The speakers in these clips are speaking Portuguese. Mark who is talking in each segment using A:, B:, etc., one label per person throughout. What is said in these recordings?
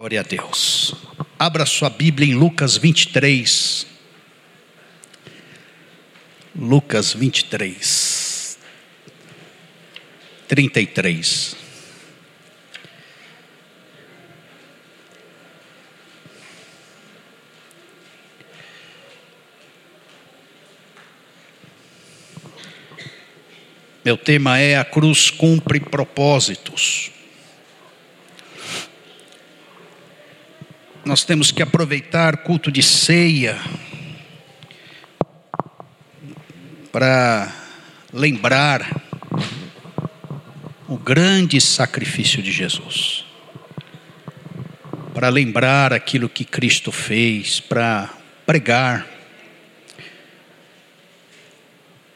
A: Glória a Deus. Abra sua Bíblia em Lucas 23. Lucas 23. 33. Meu tema é a cruz cumpre propósitos. Nós temos que aproveitar culto de ceia para lembrar o grande sacrifício de Jesus. Para lembrar aquilo que Cristo fez, para pregar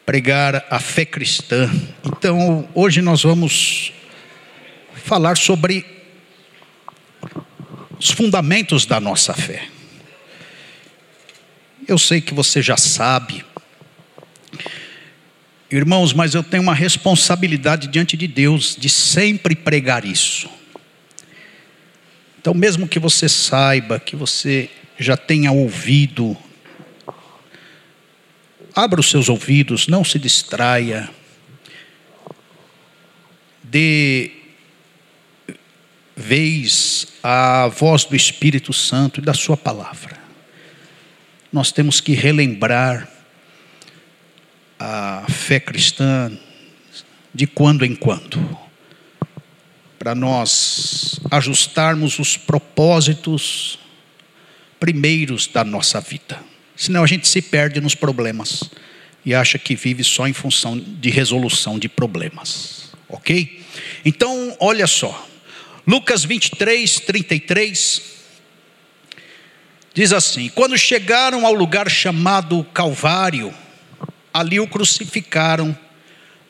A: pregar a fé cristã. Então, hoje nós vamos falar sobre os fundamentos da nossa fé. Eu sei que você já sabe, irmãos, mas eu tenho uma responsabilidade diante de Deus de sempre pregar isso. Então, mesmo que você saiba, que você já tenha ouvido, abra os seus ouvidos, não se distraia, dê vez a voz do Espírito Santo e da Sua palavra. Nós temos que relembrar a fé cristã de quando em quando, para nós ajustarmos os propósitos primeiros da nossa vida. Senão a gente se perde nos problemas e acha que vive só em função de resolução de problemas. Ok? Então, olha só. Lucas 23, 33, diz assim: Quando chegaram ao lugar chamado Calvário, ali o crucificaram,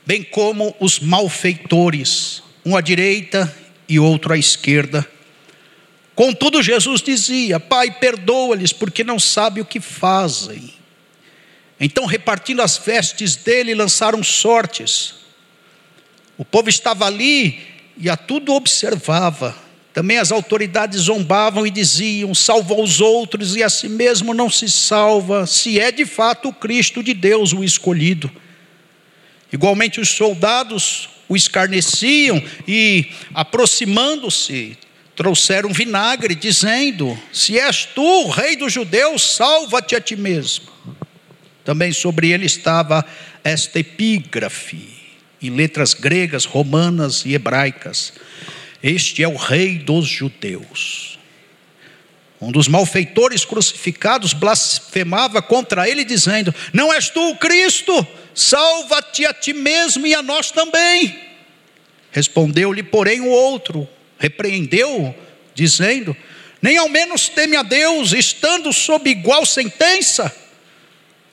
A: bem como os malfeitores, um à direita e outro à esquerda. Contudo, Jesus dizia: Pai, perdoa-lhes, porque não sabem o que fazem. Então, repartindo as vestes dele, lançaram sortes. O povo estava ali e a tudo observava. Também as autoridades zombavam e diziam: salva os outros e a si mesmo não se salva, se é de fato o Cristo de Deus o escolhido. Igualmente os soldados o escarneciam e, aproximando-se, trouxeram vinagre, dizendo: Se és tu, rei dos judeus, salva-te a ti mesmo. Também sobre ele estava esta epígrafe em letras gregas, romanas e hebraicas. Este é o Rei dos Judeus. Um dos malfeitores crucificados blasfemava contra ele, dizendo: Não és tu o Cristo? Salva-te a ti mesmo e a nós também. Respondeu-lhe, porém, o outro, repreendeu, dizendo: Nem ao menos teme a Deus, estando sob igual sentença.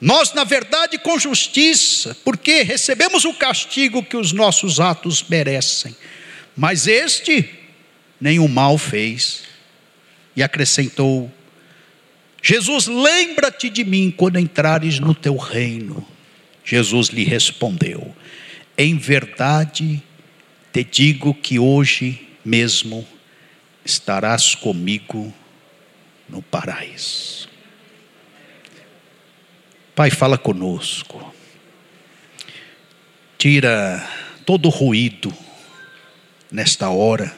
A: Nós, na verdade, com justiça, porque recebemos o castigo que os nossos atos merecem. Mas este nenhum mal fez. E acrescentou: Jesus, lembra-te de mim quando entrares no teu reino. Jesus lhe respondeu: Em verdade te digo que hoje mesmo estarás comigo no paraíso. Pai, fala conosco. Tira todo o ruído nesta hora.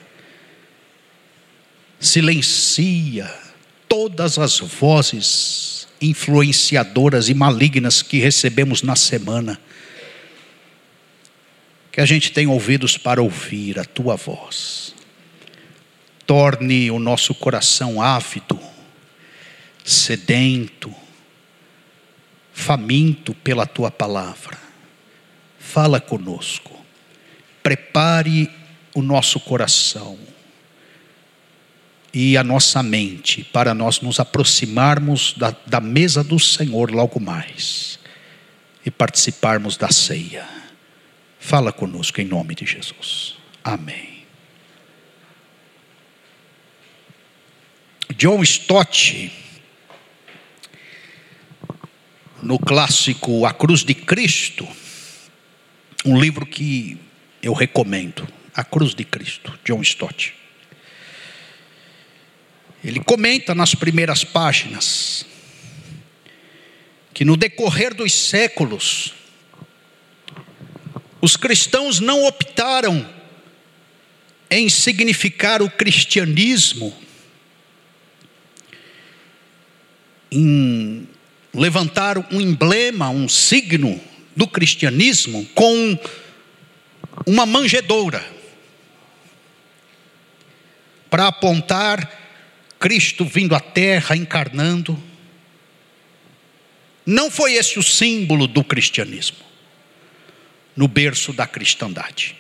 A: Silencia todas as vozes influenciadoras e malignas que recebemos na semana. Que a gente tenha ouvidos para ouvir a tua voz. Torne o nosso coração ávido, sedento, faminto pela tua palavra. Fala conosco, prepare o nosso coração e a nossa mente para nós nos aproximarmos da, da mesa do Senhor logo mais e participarmos da ceia. Fala conosco em nome de Jesus. Amém. John Stott no clássico A Cruz de Cristo, um livro que eu recomendo, A Cruz de Cristo, John Stott. Ele comenta nas primeiras páginas que no decorrer dos séculos, os cristãos não optaram em significar o cristianismo, em levantar um emblema, um signo do cristianismo com uma manjedoura para apontar Cristo vindo à terra, encarnando. Não foi esse o símbolo do cristianismo, no berço da cristandade.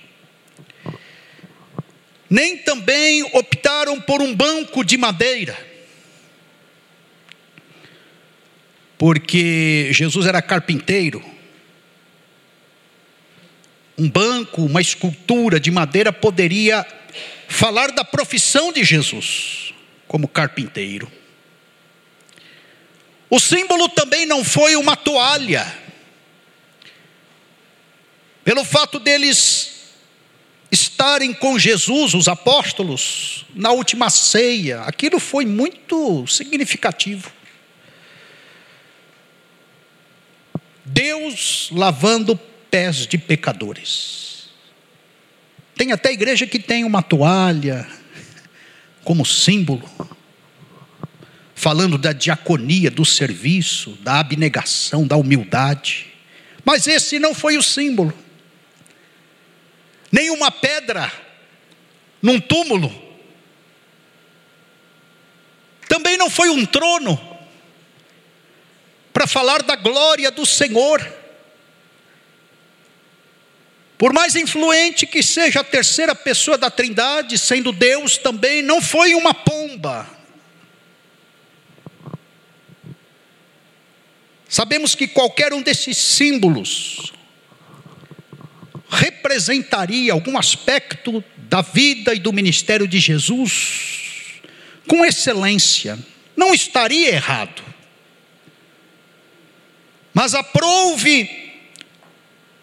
A: Nem também optaram por um banco de madeira, porque Jesus era carpinteiro. Um banco, uma escultura de madeira poderia falar da profissão de Jesus como carpinteiro. O símbolo também não foi uma toalha. Pelo fato deles estarem com Jesus, os apóstolos, na última ceia, aquilo foi muito significativo. Deus lavando pés de pecadores. Tem até igreja que tem uma toalha, como símbolo, falando da diaconia, do serviço, da abnegação, da humildade. Mas esse não foi o símbolo. Nenhuma pedra num túmulo. Também não foi um trono para falar da glória do Senhor. Por mais influente que seja a terceira pessoa da Trindade, sendo Deus também, não foi uma pomba. Sabemos que qualquer um desses símbolos representaria algum aspecto da vida e do ministério de Jesus com excelência, não estaria errado. Mas aprove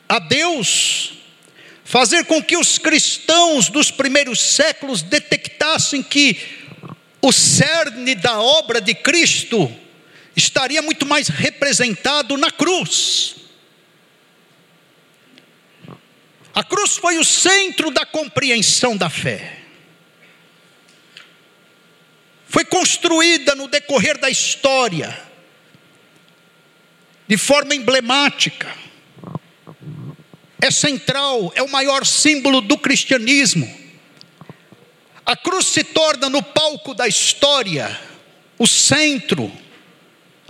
A: a Deus fazer com que os cristãos dos primeiros séculos detectassem que o cerne da obra de Cristo estaria muito mais representado na cruz. A cruz foi o centro da compreensão da fé. Foi construída no decorrer da história, de forma emblemática é central, é o maior símbolo do cristianismo. A cruz se torna no palco da história o centro,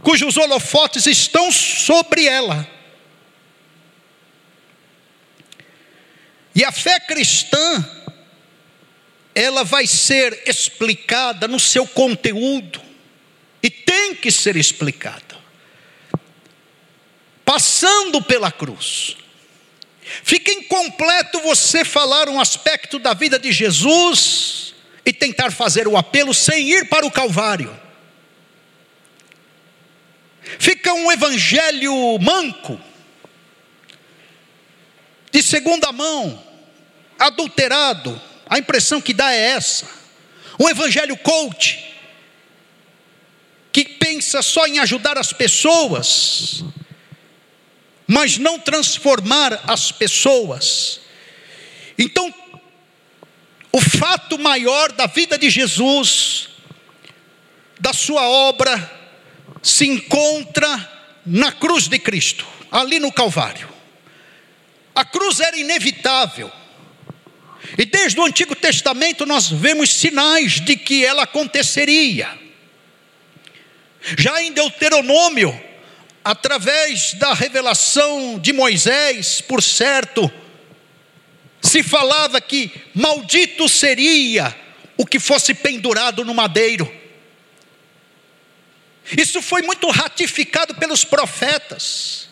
A: cujos holofotes estão sobre ela. E a fé cristã, ela vai ser explicada no seu conteúdo, e tem que ser explicada, passando pela cruz. Fica incompleto você falar um aspecto da vida de Jesus e tentar fazer o apelo sem ir para o Calvário. Fica um evangelho manco, de segunda mão, adulterado. A impressão que dá é essa. Um evangelho coach, que pensa só em ajudar as pessoas, mas não transformar as pessoas. Então, o fato maior da vida de Jesus, da sua obra, se encontra na cruz de Cristo, ali no Calvário. A cruz era inevitável. E desde o Antigo Testamento nós vemos sinais de que ela aconteceria. Já em Deuteronômio, através da revelação de Moisés, por certo, se falava que maldito seria o que fosse pendurado no madeiro. Isso foi muito ratificado pelos profetas,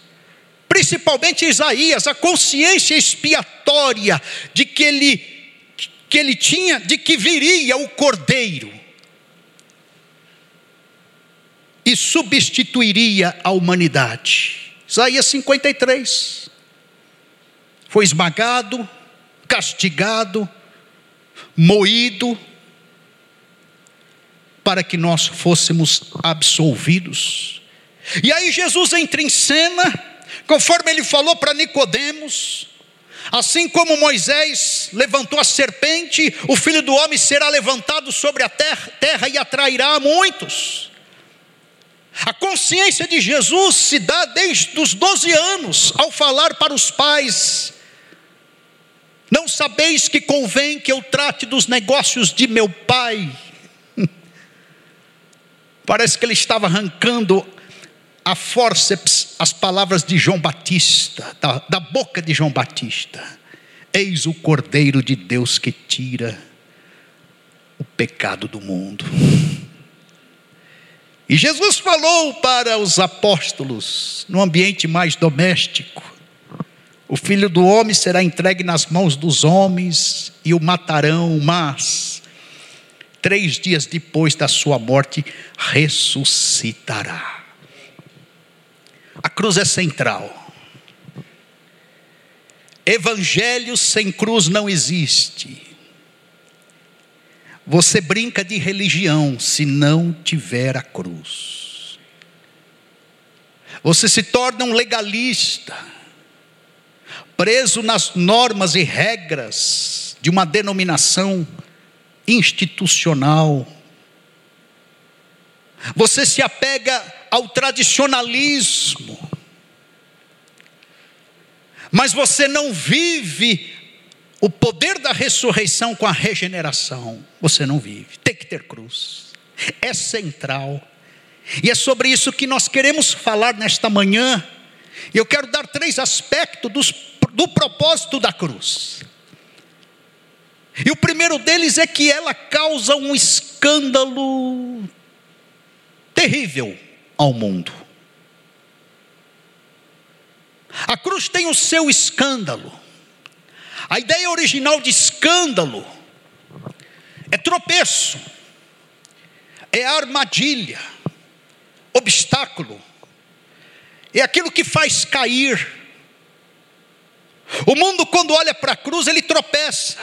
A: principalmente Isaías, a consciência expiatória de que ele, que ele tinha, de que viria o cordeiro e substituiria a humanidade. Isaías 53. Foi esmagado, castigado, moído, para que nós fôssemos absolvidos. E aí Jesus entra em cena, conforme ele falou para Nicodemos, assim como Moisés levantou a serpente, o filho do homem será levantado sobre a terra, terra e atrairá muitos. A consciência de Jesus se dá desde os 12 anos, ao falar para os pais: Não sabeis que convém que eu trate dos negócios de meu pai? Parece que ele estava arrancando a fórceps as palavras de João Batista, da, da boca de João Batista. Eis o Cordeiro de Deus que tira o pecado do mundo. E Jesus falou para os apóstolos, no ambiente mais doméstico: o filho do homem será entregue nas mãos dos homens e o matarão, mas três dias depois da sua morte ressuscitará. A cruz é central. Evangelho sem cruz não existe. Você brinca de religião se não tiver a cruz. Você se torna um legalista, preso nas normas e regras de uma denominação institucional. Você se apega ao tradicionalismo, mas você não vive o poder da ressurreição com a regeneração, você não vive. Tem que ter cruz. É central. E é sobre isso que nós queremos falar nesta manhã. E eu quero dar três aspectos dos, do propósito da cruz. E o primeiro deles é que ela causa um escândalo terrível ao mundo. A cruz tem o seu escândalo. A ideia original de escândalo é tropeço, é armadilha, obstáculo, é aquilo que faz cair. O mundo, quando olha para a cruz, ele tropeça,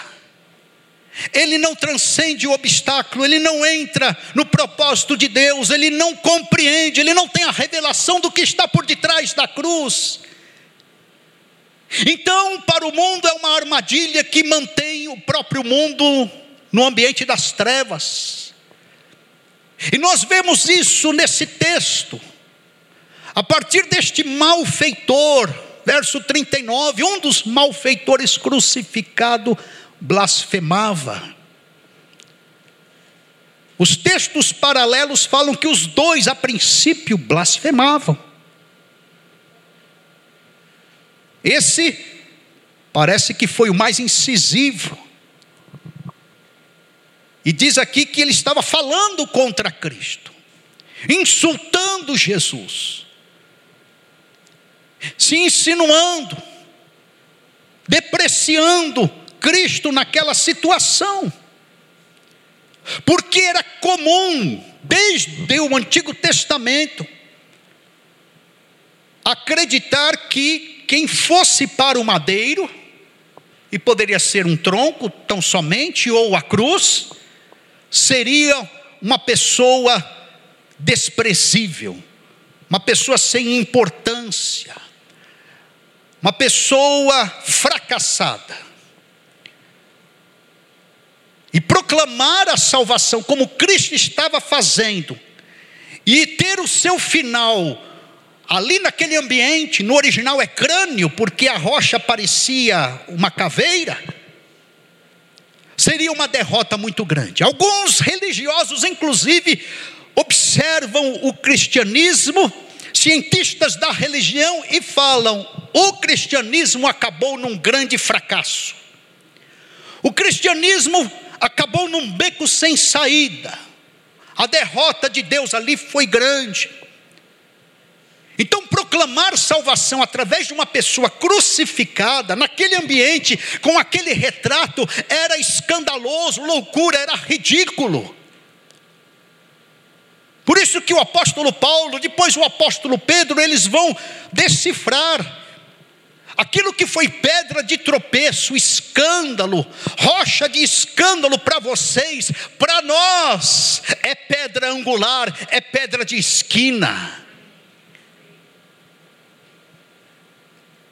A: ele não transcende o obstáculo, ele não entra no propósito de Deus, ele não compreende, ele não tem a revelação do que está por detrás da cruz. Então, para o mundo é uma armadilha que mantém o próprio mundo no ambiente das trevas. E nós vemos isso nesse texto. A partir deste malfeitor, verso 39, um dos malfeitores crucificado blasfemava. Os textos paralelos falam que os dois, a princípio, blasfemavam. Esse parece que foi o mais incisivo. E diz aqui que ele estava falando contra Cristo, insultando Jesus, se insinuando, depreciando Cristo naquela situação. Porque era comum, desde o Antigo Testamento, acreditar que quem fosse para o madeiro, e poderia ser um tronco tão somente, ou a cruz, seria uma pessoa desprezível, uma pessoa sem importância, uma pessoa fracassada. E proclamar a salvação como Cristo estava fazendo, e ter o seu final Ali naquele ambiente, no original é crânio, porque a rocha parecia uma caveira. Seria uma derrota muito grande. Alguns religiosos, inclusive, observam o cristianismo, cientistas da religião, e falam: o cristianismo acabou num grande fracasso. O cristianismo acabou num beco sem saída. A derrota de Deus ali foi grande. Então, proclamar salvação através de uma pessoa crucificada, naquele ambiente, com aquele retrato, era escandaloso, loucura, era ridículo. Por isso que o apóstolo Paulo, depois o apóstolo Pedro, eles vão decifrar Aquilo que foi pedra de tropeço, escândalo, rocha de escândalo para vocês, para nós é pedra angular, é pedra de esquina.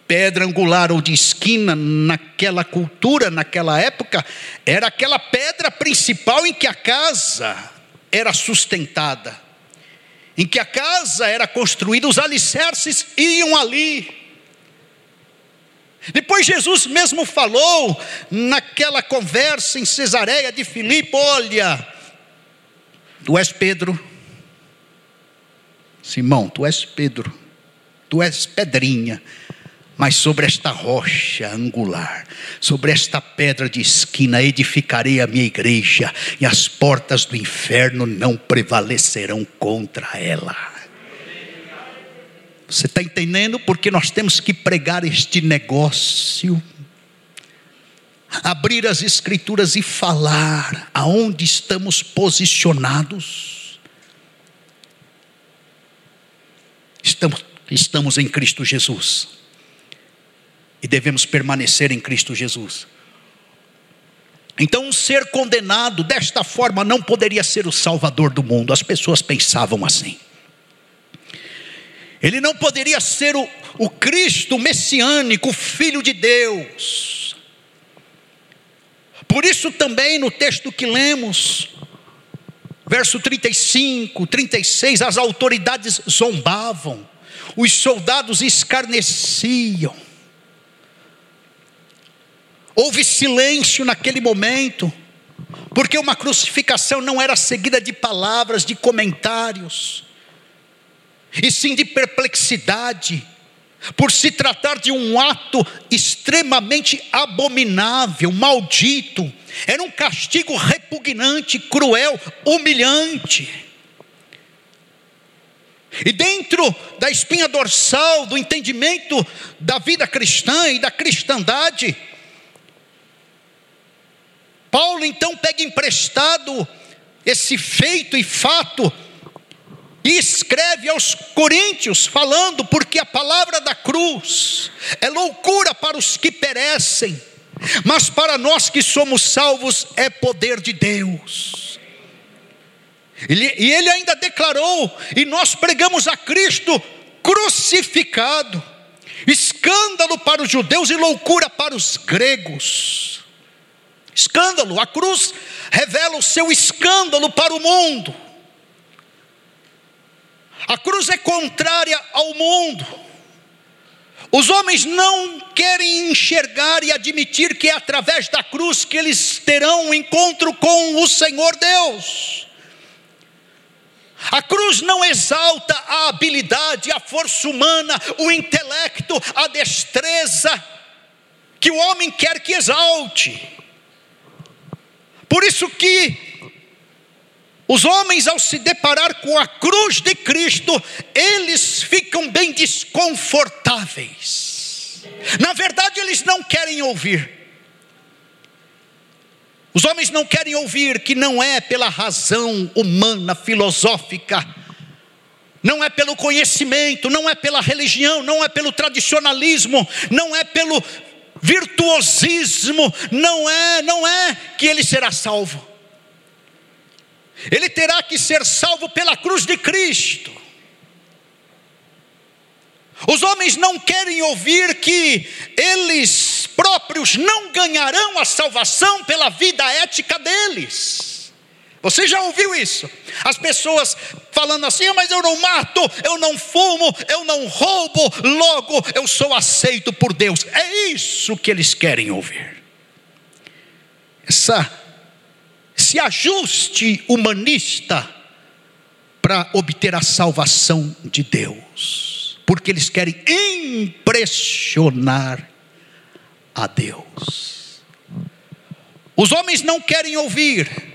A: Pedra angular ou de esquina naquela cultura, naquela época, era aquela pedra principal em que a casa era sustentada, em que a casa era construída, os alicerces iam ali. Depois Jesus mesmo falou naquela conversa em Cesareia de Filipe: Olha, tu és Pedro, Simão, tu és Pedro, tu és pedrinha, mas sobre esta rocha angular, sobre esta pedra de esquina, edificarei a minha igreja, e as portas do inferno não prevalecerão contra ela. Você está entendendo? Porque nós temos que pregar este negócio, abrir as Escrituras e falar aonde estamos posicionados. Estamos, estamos em Cristo Jesus e devemos permanecer em Cristo Jesus. Então, ser condenado desta forma não poderia ser o Salvador do mundo, as pessoas pensavam assim. Ele não poderia ser o, o Cristo messiânico, o Filho de Deus. Por isso, também no texto que lemos, verso 35, 36, as autoridades zombavam, os soldados escarneciam. Houve silêncio naquele momento, porque uma crucificação não era seguida de palavras, de comentários e sim de perplexidade, por se tratar de um ato extremamente abominável, maldito, era um castigo repugnante, cruel, humilhante. E dentro da espinha dorsal do entendimento da vida cristã e da cristandade, Paulo então pega emprestado esse feito e fato e escreve aos Coríntios, falando, porque a palavra da cruz é loucura para os que perecem, mas para nós que somos salvos é poder de Deus. E ele ainda declarou, e nós pregamos a Cristo crucificado, escândalo para os judeus e loucura para os gregos. Escândalo, a cruz revela o seu escândalo para o mundo. A cruz é contrária ao mundo. Os homens não querem enxergar e admitir que é através da cruz que eles terão um encontro com o Senhor Deus. A cruz não exalta a habilidade, a força humana, o intelecto, a destreza que o homem quer que exalte. Por isso que os homens, ao se deparar com a cruz de Cristo, eles ficam bem desconfortáveis. Na verdade, eles não querem ouvir. Os homens não querem ouvir que não é pela razão humana, filosófica, não é pelo conhecimento, não é pela religião, não é pelo tradicionalismo, não é pelo virtuosismo, não é, não é que ele será salvo ele terá que ser salvo pela cruz de Cristo. Os homens não querem ouvir que eles próprios não ganharão a salvação pela vida ética deles. Você já ouviu isso? As pessoas falando assim, ah, mas eu não mato, eu não fumo, eu não roubo, logo eu sou aceito por Deus. É isso que eles querem ouvir. Essa se ajuste humanista para obter a salvação de Deus, porque eles querem impressionar a Deus. Os homens não querem ouvir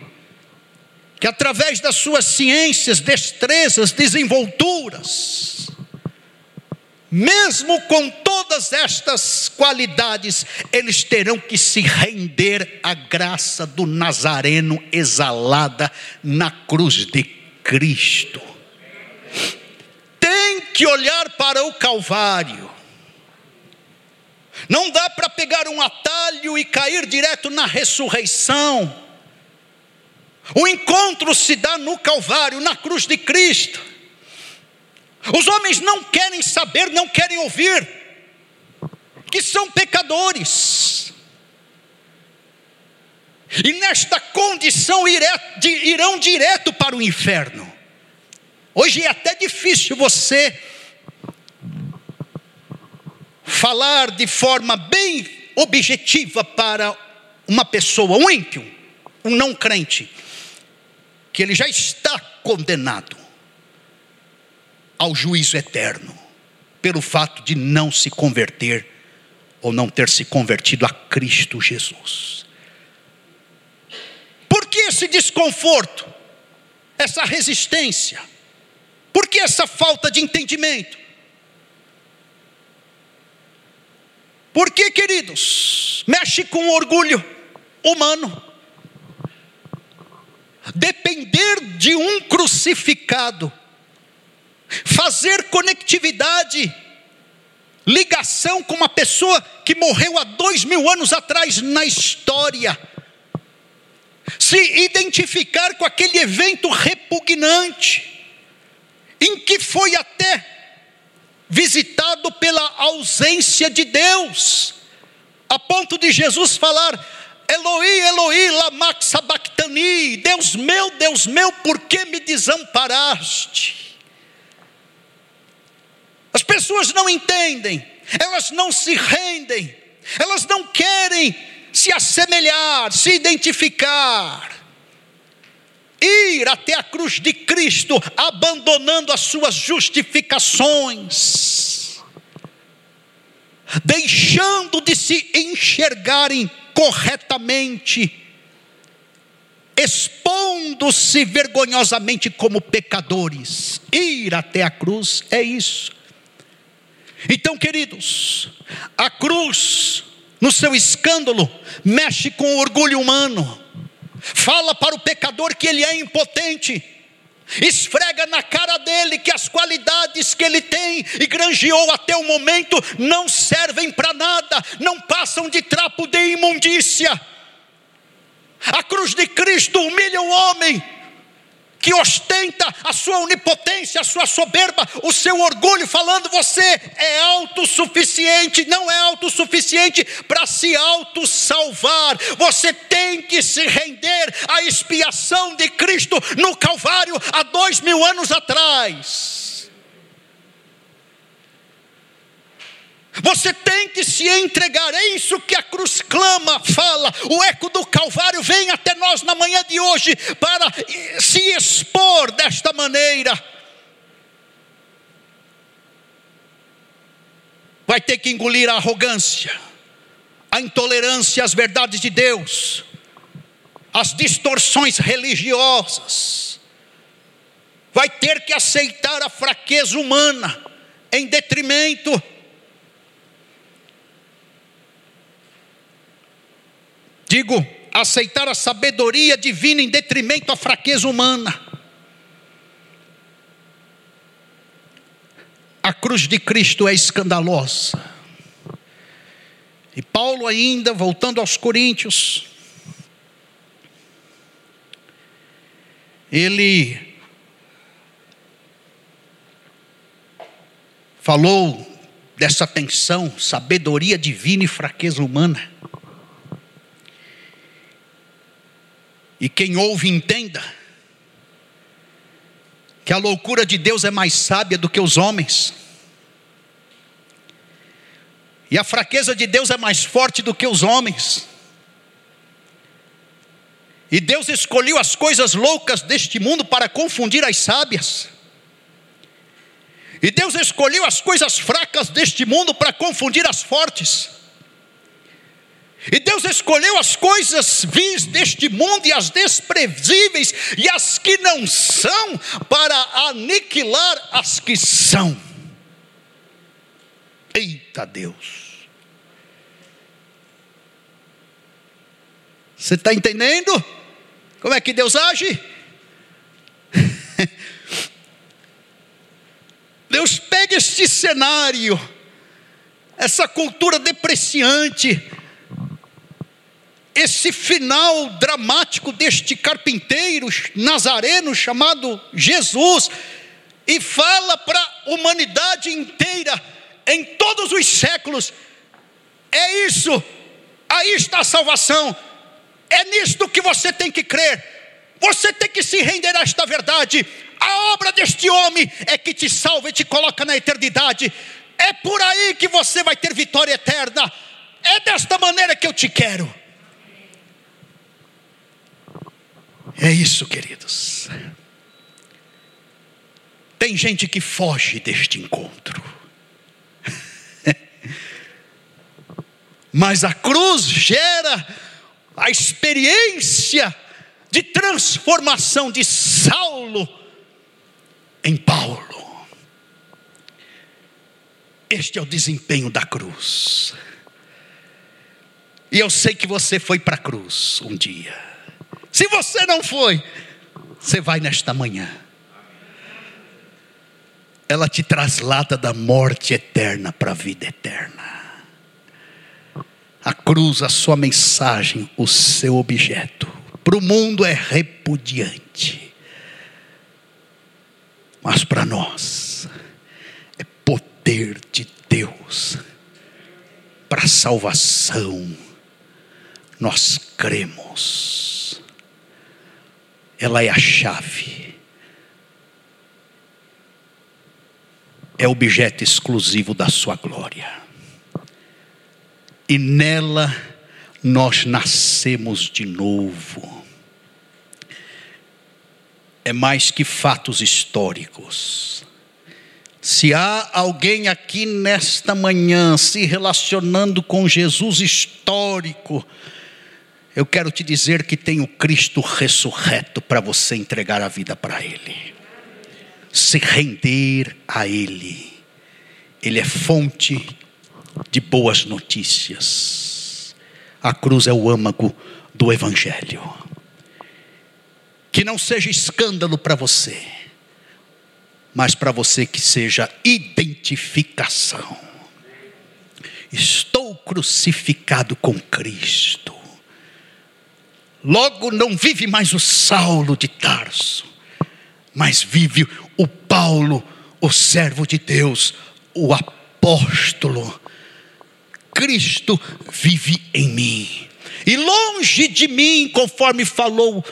A: que através das suas ciências, destrezas, desenvolturas, mesmo com todas estas qualidades, eles terão que se render à graça do Nazareno exalada na cruz de Cristo. Tem que olhar para o Calvário. Não dá para pegar um atalho e cair direto na ressurreição. O encontro se dá no Calvário, na cruz de Cristo. Os homens não querem saber, não querem ouvir, que são pecadores. E nesta condição irão direto para o inferno. Hoje é até difícil você falar de forma bem objetiva para uma pessoa, um ímpio, um não crente, que ele já está condenado ao juízo eterno, pelo fato de não se converter ou não ter se convertido a Cristo Jesus. Por que esse desconforto, essa resistência? Por que essa falta de entendimento? Por que, queridos? Mexe com o orgulho humano. Depender de um crucificado, fazer conectividade, ligação com uma pessoa que morreu há dois mil anos atrás na história, se identificar com aquele evento repugnante, em que foi até visitado pela ausência de Deus, a ponto de Jesus falar: Eloi, Eloi, lama sabachthani, Deus meu, Deus meu, por que me desamparaste? As pessoas não entendem, elas não se rendem, elas não querem se assemelhar, se identificar ir até a cruz de Cristo, abandonando as suas justificações, deixando de se enxergarem corretamente, expondo-se vergonhosamente como pecadores. Ir até a cruz é isso. Então, queridos, a cruz, no seu escândalo, mexe com o orgulho humano fala para o pecador que ele é impotente, esfrega na cara dele que as qualidades que ele tem e granjeou até o momento não servem para nada, não passam de trapo de imundícia. A cruz de Cristo humilha o homem que ostenta a sua onipotência, a sua soberba, o seu orgulho, falando você é autossuficiente, não é autossuficiente para se autossalvar. Você tem que se render à expiação de Cristo no Calvário há dois mil anos atrás. Você tem que se entregar, é isso que a cruz clama, fala. O eco do Calvário vem até nós na manhã de hoje para se expor desta maneira. Vai ter que engolir a arrogância, a intolerância às verdades de Deus, as distorções religiosas. Vai ter que aceitar a fraqueza humana em detrimento Digo, aceitar a sabedoria divina em detrimento da fraqueza humana. A cruz de Cristo é escandalosa. E Paulo, ainda, voltando aos Coríntios, ele falou dessa tensão, sabedoria divina e fraqueza humana. E quem ouve, entenda que a loucura de Deus é mais sábia do que os homens. E a fraqueza de Deus é mais forte do que os homens. E Deus escolheu as coisas loucas deste mundo para confundir as sábias. E Deus escolheu as coisas fracas deste mundo para confundir as fortes. E Deus escolheu as coisas vis deste mundo e as desprezíveis e as que não são para aniquilar as que são. Eita Deus. Você está entendendo? Como é que Deus age? Deus pega este cenário essa cultura depreciante, esse final dramático deste carpinteiro nazareno chamado Jesus, e fala para a humanidade inteira, em todos os séculos: é isso, aí está a salvação, é nisto que você tem que crer, você tem que se render a esta verdade. A obra deste homem é que te salva e te coloca na eternidade. É por aí que você vai ter vitória eterna. É desta maneira que eu te quero. É isso, queridos. Tem gente que foge deste encontro. Mas a cruz gera a experiência de transformação de Saulo em Paulo. Este é o desempenho da cruz. E eu sei que você foi para a cruz um dia. Se você não foi, você vai nesta manhã. Ela te traslada da morte eterna para a vida eterna. A cruz, a sua mensagem, o seu objeto. Para o mundo é repudiante. Mas para nós poder de Deus para salvação. Nós cremos. Ela é a chave. É objeto exclusivo da sua glória. E nela nós nascemos de novo. É mais que fatos históricos se há alguém aqui nesta manhã se relacionando com Jesus histórico, eu quero te dizer que tem o Cristo ressurreto para você entregar a vida para Ele, se render a Ele. Ele é fonte de boas notícias. A cruz é o âmago do Evangelho. Que não seja escândalo para você mas para você que seja identificação. Estou crucificado com Cristo. Logo não vive mais o Saulo de Tarso, mas vive o Paulo, o servo de Deus, o apóstolo. Cristo vive em mim. E longe de mim, conforme falou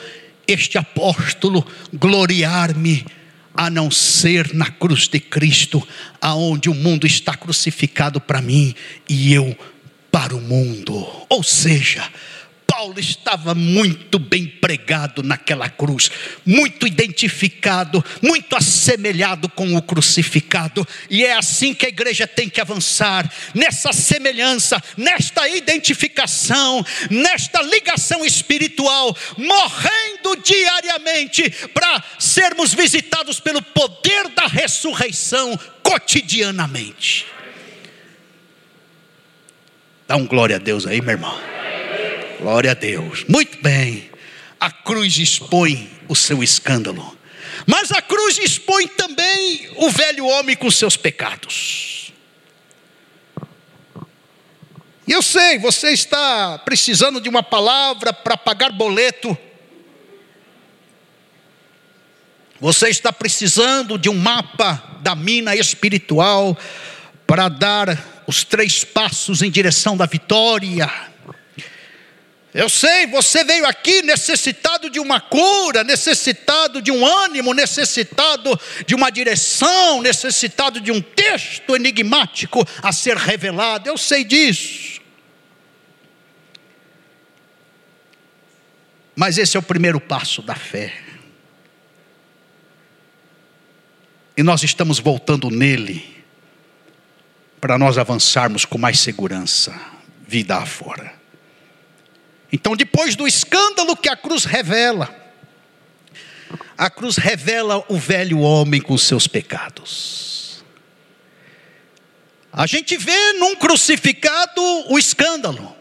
A: este apóstolo, gloriar-me a não ser na cruz de Cristo, aonde o mundo está crucificado para mim e eu para o mundo. Ou seja, Paulo estava muito bem pregado naquela cruz, muito identificado, muito assemelhado com o crucificado, e é assim que a igreja tem que avançar, nessa semelhança, nesta identificação, nesta ligação espiritual, morrendo diariamente para sermos visitados pelo poder da ressurreição cotidianamente. Dá um glória a Deus aí, meu irmão. Glória a Deus. Muito bem. A cruz expõe o seu escândalo. Mas a cruz expõe também o velho homem com seus pecados. E eu sei, você está precisando de uma palavra para pagar boleto. Você está precisando de um mapa da mina espiritual para dar os três passos em direção da vitória. Eu sei, você veio aqui necessitado de uma cura, necessitado de um ânimo, necessitado de uma direção, necessitado de um texto enigmático a ser revelado. Eu sei disso. Mas esse é o primeiro passo da fé. E nós estamos voltando nele para nós avançarmos com mais segurança, vida afora. Então, depois do escândalo que a cruz revela, a cruz revela o velho homem com seus pecados. A gente vê num crucificado o escândalo.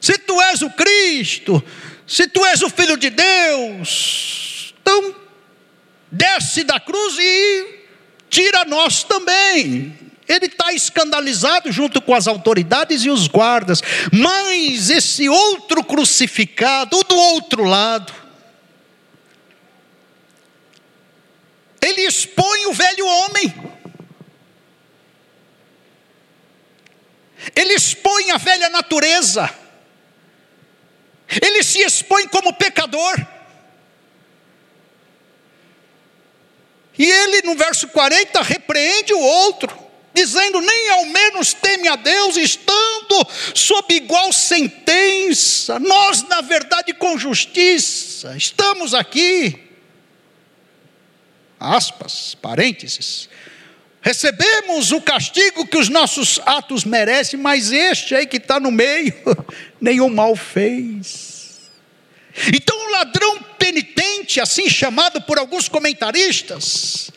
A: Se tu és o Cristo, se tu és o Filho de Deus, então desce da cruz e tira nós também. Ele está escandalizado junto com as autoridades e os guardas, mas esse outro crucificado, do outro lado, ele expõe o velho homem, ele expõe a velha natureza, ele se expõe como pecador. E ele, no verso 40, repreende o outro dizendo: nem ao menos teme a Deus, estando sob igual sentença. Nós, na verdade, com justiça, estamos aqui. Aspas, parênteses. Recebemos o castigo que os nossos atos merecem, mas este aí que está no meio, nenhum mal fez. Então, o ladrão penitente, assim chamado por alguns comentaristas,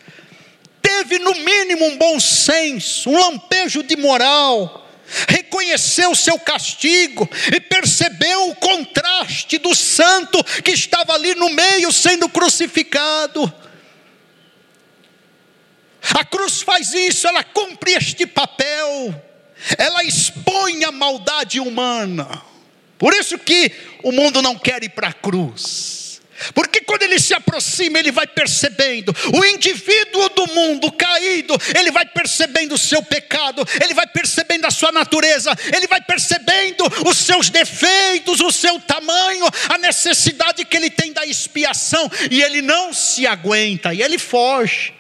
A: teve no mínimo um bom senso, um lampejo de moral, reconheceu seu castigo e percebeu o contraste do santo que estava ali no meio sendo crucificado. A cruz faz isso, ela cumpre este papel, ela expõe a maldade humana. Por isso que o mundo não quer ir para a cruz. Porque quando ele se aproxima, ele vai percebendo, o indivíduo do mundo caído, ele vai percebendo o seu pecado, ele vai percebendo a sua natureza, ele vai percebendo os seus defeitos, o seu tamanho, a necessidade que ele tem da expiação, e ele não se aguenta, e ele foge.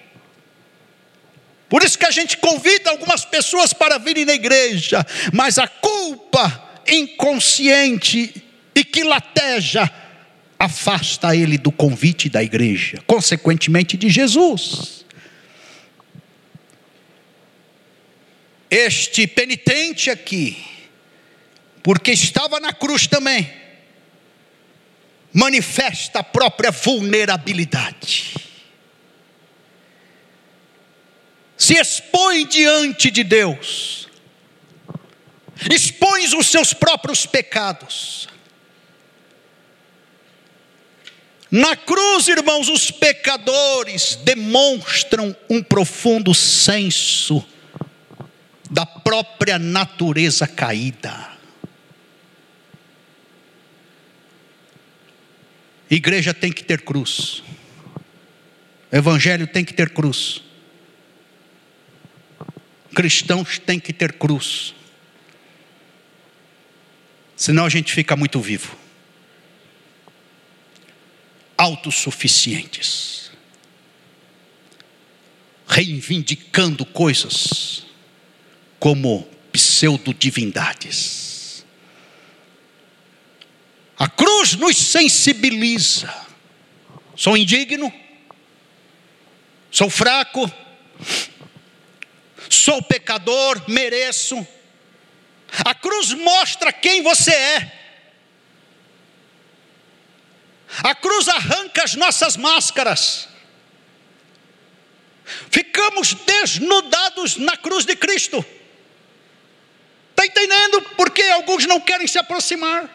A: Por isso que a gente convida algumas pessoas para virem na igreja, mas a culpa inconsciente e que lateja afasta ele do convite da igreja, consequentemente de Jesus. Este penitente aqui, porque estava na cruz também, manifesta a própria vulnerabilidade. Se expõe diante de Deus, expõe os seus próprios pecados, Na cruz, irmãos, os pecadores demonstram um profundo senso da própria natureza caída. Igreja tem que ter cruz. Evangelho tem que ter cruz. Cristãos têm que ter cruz. Senão a gente fica muito vivo autossuficientes, reivindicando coisas como pseudo-divindades. A cruz nos sensibiliza. Sou indigno, sou fraco, sou pecador, mereço. A cruz mostra quem você é. Cruz arranca as nossas máscaras. Ficamos desnudados na cruz de Cristo. Está entendendo por que alguns não querem se aproximar?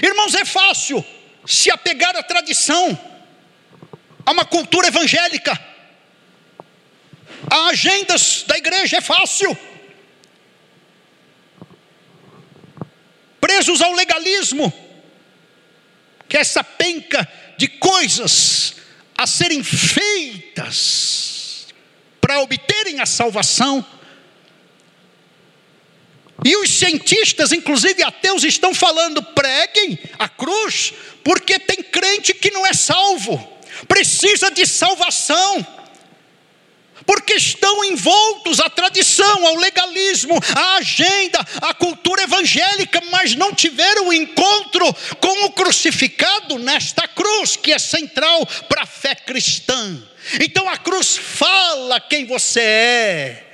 A: Irmãos, é fácil se apegar à tradição, a uma cultura evangélica, a agendas da igreja, é fácil. Presos ao legalismo, que essa penca de coisas a serem feitas para obterem a salvação. E os cientistas, inclusive ateus, estão falando: preguem a cruz, porque tem crente que não é salvo, precisa de salvação porque estão envoltos à tradição, ao legalismo, à agenda, à cultura evangélica, mas não tiveram o encontro com o crucificado nesta cruz que é central para a fé cristã. Então a cruz fala quem você é.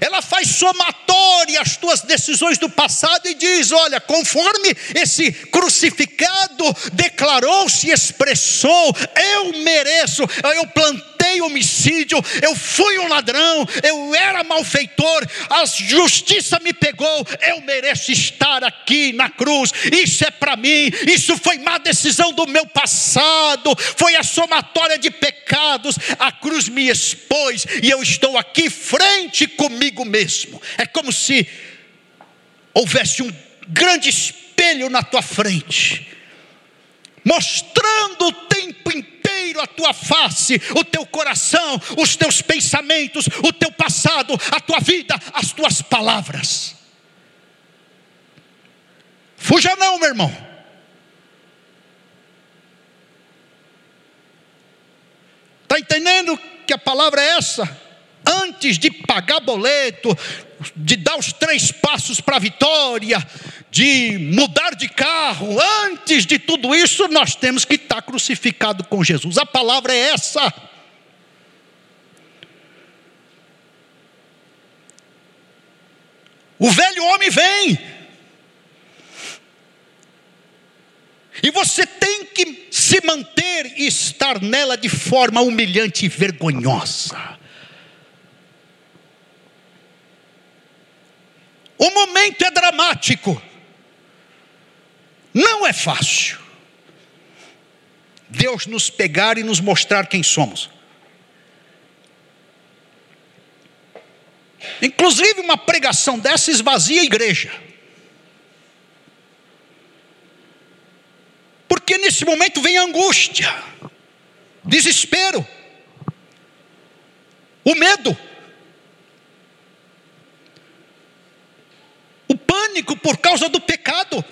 A: Ela faz somatória as tuas decisões do passado e diz: olha, conforme esse crucificado declarou, se expressou, eu mereço, eu plantei pratiquei homicídio, eu fui um ladrão, eu era malfeitor, a justiça me pegou, eu mereço estar aqui na cruz. Isso é para mim, isso foi má decisão do meu passado, foi a somatória de pecados. A cruz me expôs e eu estou aqui frente comigo mesmo. É como se houvesse um grande espelho na tua frente mostrando o tempo inteiro a tua face, o teu coração, os teus pensamentos, o teu passado, a tua vida, as tuas palavras. Fuja não, meu irmão. Está entendendo que a palavra é essa? Antes de pagar boleto, de dar os três passos para a vitória, de mudar de carro, antes de tudo isso, nós temos que estar crucificado com Jesus. A palavra é essa. O velho homem vem. E você tem que se manter e estar nela de forma humilhante e vergonhosa. O momento é dramático. Não é fácil. Deus nos pegar e nos mostrar quem somos. Inclusive, uma pregação dessa esvazia a igreja. Porque nesse momento vem angústia, desespero, o medo. Pânico por causa do pecado.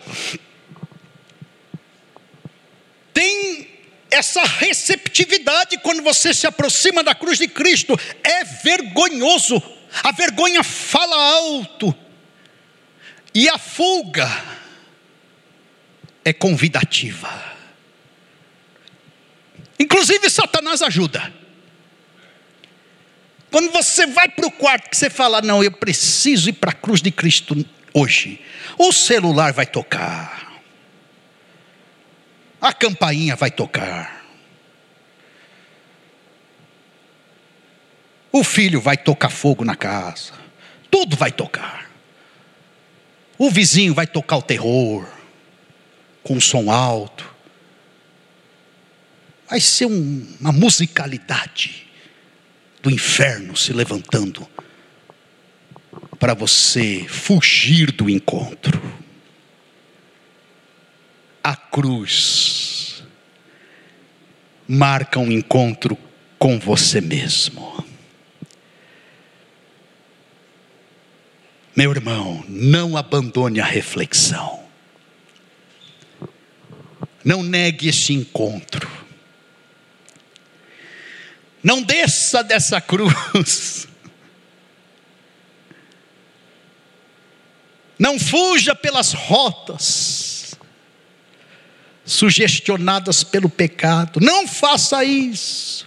A: Tem essa receptividade quando você se aproxima da cruz de Cristo. É vergonhoso. A vergonha fala alto. E a fuga é convidativa. Inclusive, Satanás ajuda. Quando você vai para o quarto, que você fala, não, eu preciso ir para a cruz de Cristo hoje. O celular vai tocar. A campainha vai tocar. O filho vai tocar fogo na casa. Tudo vai tocar. O vizinho vai tocar o terror com som alto. Vai ser um, uma musicalidade do inferno se levantando para você fugir do encontro. A cruz marca um encontro com você mesmo. Meu irmão, não abandone a reflexão. Não negue esse encontro. Não desça dessa cruz Não fuja pelas rotas sugestionadas pelo pecado. Não faça isso.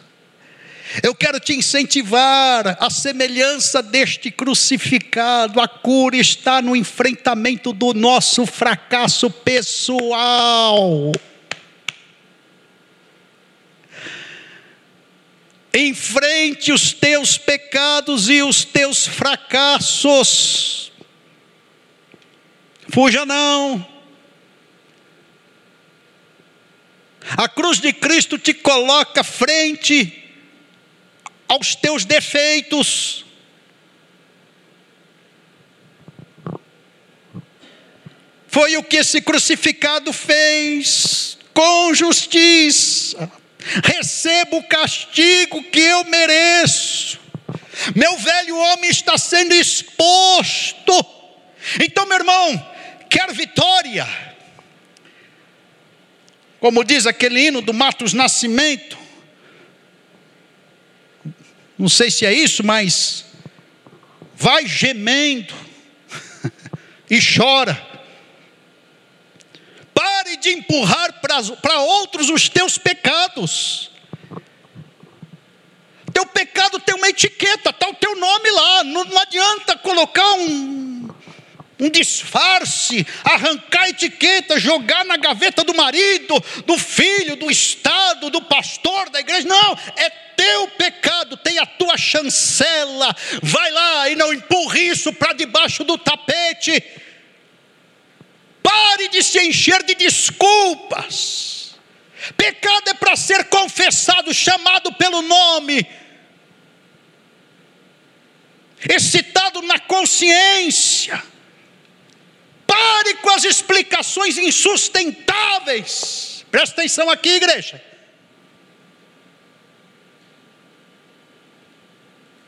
A: Eu quero te incentivar, a semelhança deste crucificado, a cura está no enfrentamento do nosso fracasso pessoal. Enfrente os teus pecados e os teus fracassos. Fuja não. A cruz de Cristo te coloca frente aos teus defeitos. Foi o que esse crucificado fez com justiça. Recebo o castigo que eu mereço. Meu velho homem está sendo exposto. Então, meu irmão, quer vitória. Como diz aquele hino do Matos Nascimento, não sei se é isso, mas vai gemendo e chora. Pare de empurrar para outros os teus pecados. Teu pecado tem uma etiqueta, está o teu nome lá. Não, não adianta colocar um um disfarce, arrancar etiqueta, jogar na gaveta do marido, do filho, do Estado, do pastor, da igreja. Não, é teu pecado pecado tem a tua chancela, vai lá e não empurre isso para debaixo do tapete. Pare de se encher de desculpas. Pecado é para ser confessado, chamado pelo nome, excitado na consciência. Com as explicações insustentáveis. Presta atenção aqui, igreja.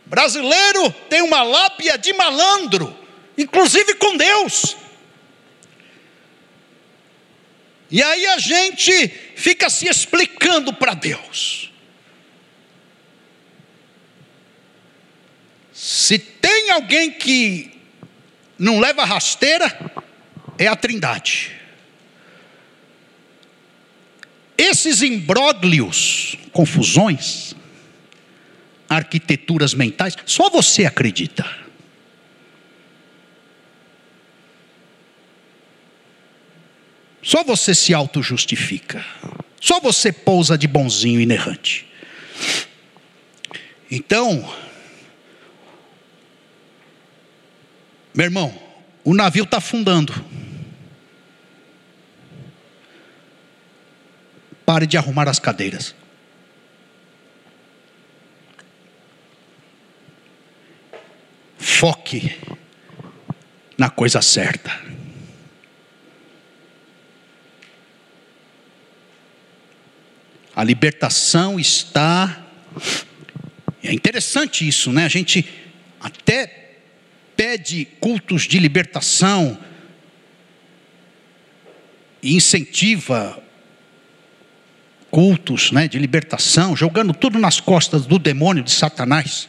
A: Brasileiro tem uma lábia de malandro, inclusive com Deus. E aí a gente fica se explicando para Deus. Se tem alguém que não leva rasteira, é a Trindade. Esses imbróglios, confusões, arquiteturas mentais, só você acredita. Só você se auto-justifica. Só você pousa de bonzinho inerrante. Então, meu irmão, o navio está afundando. Pare de arrumar as cadeiras. Foque na coisa certa. A libertação está. É interessante isso, né? A gente até pede cultos de libertação e incentiva cultos né, de libertação, jogando tudo nas costas do demônio de Satanás.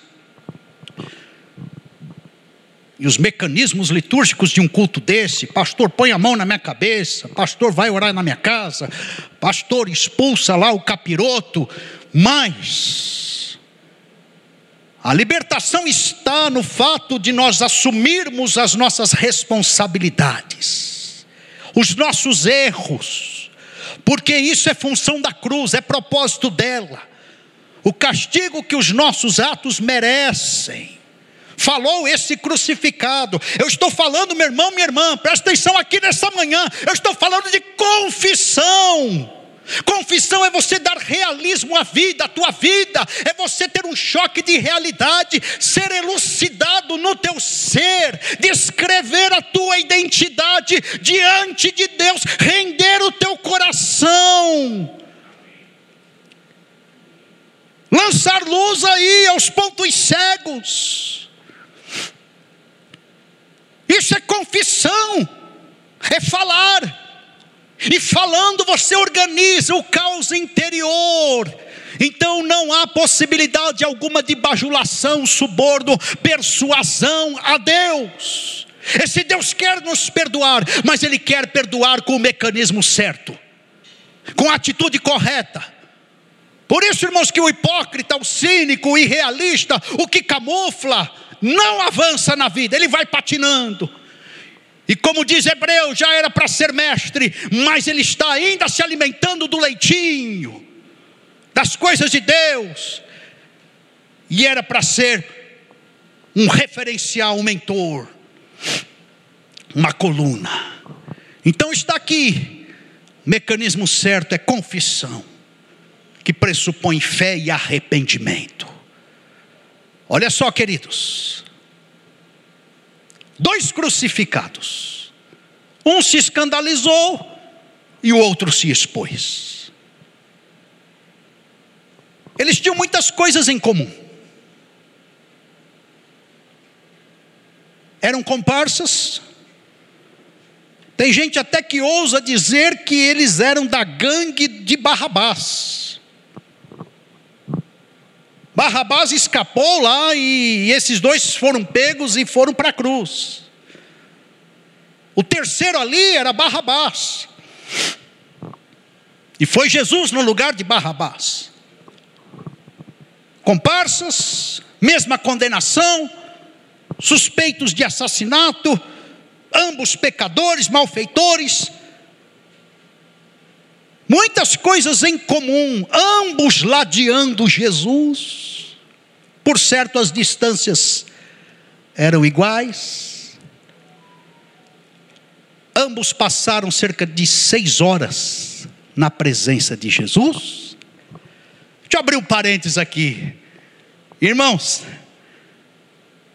A: E os mecanismos litúrgicos de um culto desse, pastor põe a mão na minha cabeça, pastor vai orar na minha casa, pastor expulsa lá o capiroto, mas a libertação está no fato de nós assumirmos as nossas responsabilidades, os nossos erros, porque isso é função da cruz, é propósito dela. O castigo que os nossos atos merecem. Falou esse crucificado. Eu estou falando, meu irmão, minha irmã, presta atenção aqui nessa manhã. Eu estou falando de confissão. Confissão é você dar realismo à vida, à tua vida, é você ter um choque de realidade, ser elucidado no teu ser, descrever a tua identidade diante de Deus, render o teu coração. Lançar luz aí aos pontos cegos. Isso é confissão, é falar e falando, você organiza o caos interior. Então não há possibilidade alguma de bajulação, suborno, persuasão a Deus. Esse Deus quer nos perdoar, mas Ele quer perdoar com o mecanismo certo, com a atitude correta. Por isso, irmãos, que o hipócrita, o cínico, o irrealista, o que camufla, não avança na vida, ele vai patinando e como diz Hebreu, já era para ser mestre, mas ele está ainda se alimentando do leitinho, das coisas de Deus, e era para ser um referencial, um mentor, uma coluna. Então está aqui, mecanismo certo é confissão, que pressupõe fé e arrependimento. Olha só, queridos, dois crucificados. Um se escandalizou e o outro se expôs. Eles tinham muitas coisas em comum. Eram comparsas. Tem gente até que ousa dizer que eles eram da gangue de Barrabás. Barrabás escapou lá e esses dois foram pegos e foram para a cruz. O terceiro ali era Barrabás. E foi Jesus no lugar de Barrabás. Comparsas, mesma condenação, suspeitos de assassinato, ambos pecadores, malfeitores, muitas coisas em comum, ambos ladeando Jesus. Por certo, as distâncias eram iguais. Ambos passaram cerca de seis horas na presença de Jesus. Deixa eu abrir um parênteses aqui. Irmãos,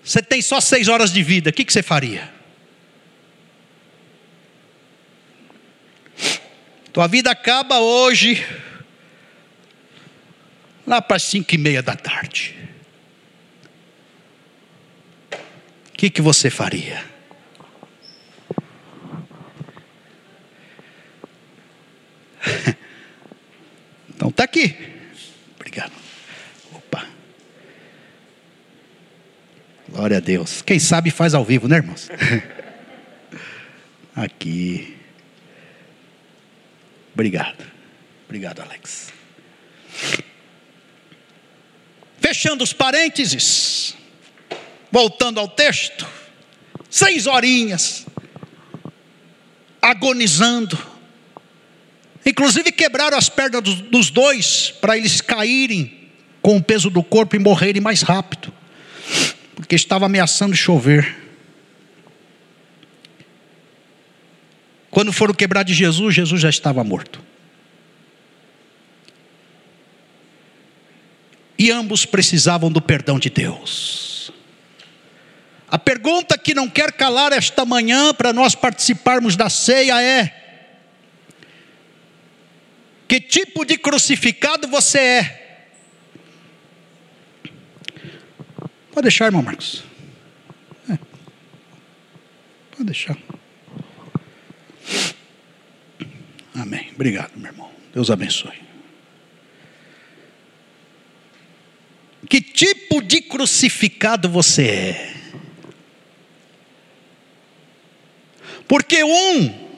A: você tem só seis horas de vida, o que, que você faria? Tua vida acaba hoje, lá para cinco e meia da tarde. O que, que você faria? Então está aqui. Obrigado. Opa. Glória a Deus. Quem sabe faz ao vivo, né, irmãos? Aqui. Obrigado. Obrigado, Alex. Fechando os parênteses, voltando ao texto, seis horinhas, agonizando, inclusive quebraram as pernas dos, dos dois para eles caírem com o peso do corpo e morrerem mais rápido, porque estava ameaçando chover. Quando foram quebrar de Jesus, Jesus já estava morto. E ambos precisavam do perdão de Deus. A pergunta que não quer calar esta manhã para nós participarmos da ceia é: que tipo de crucificado você é? Pode deixar, irmão Marcos. É. Pode deixar. Amém. Obrigado, meu irmão. Deus abençoe. Que tipo de crucificado você é? Porque um,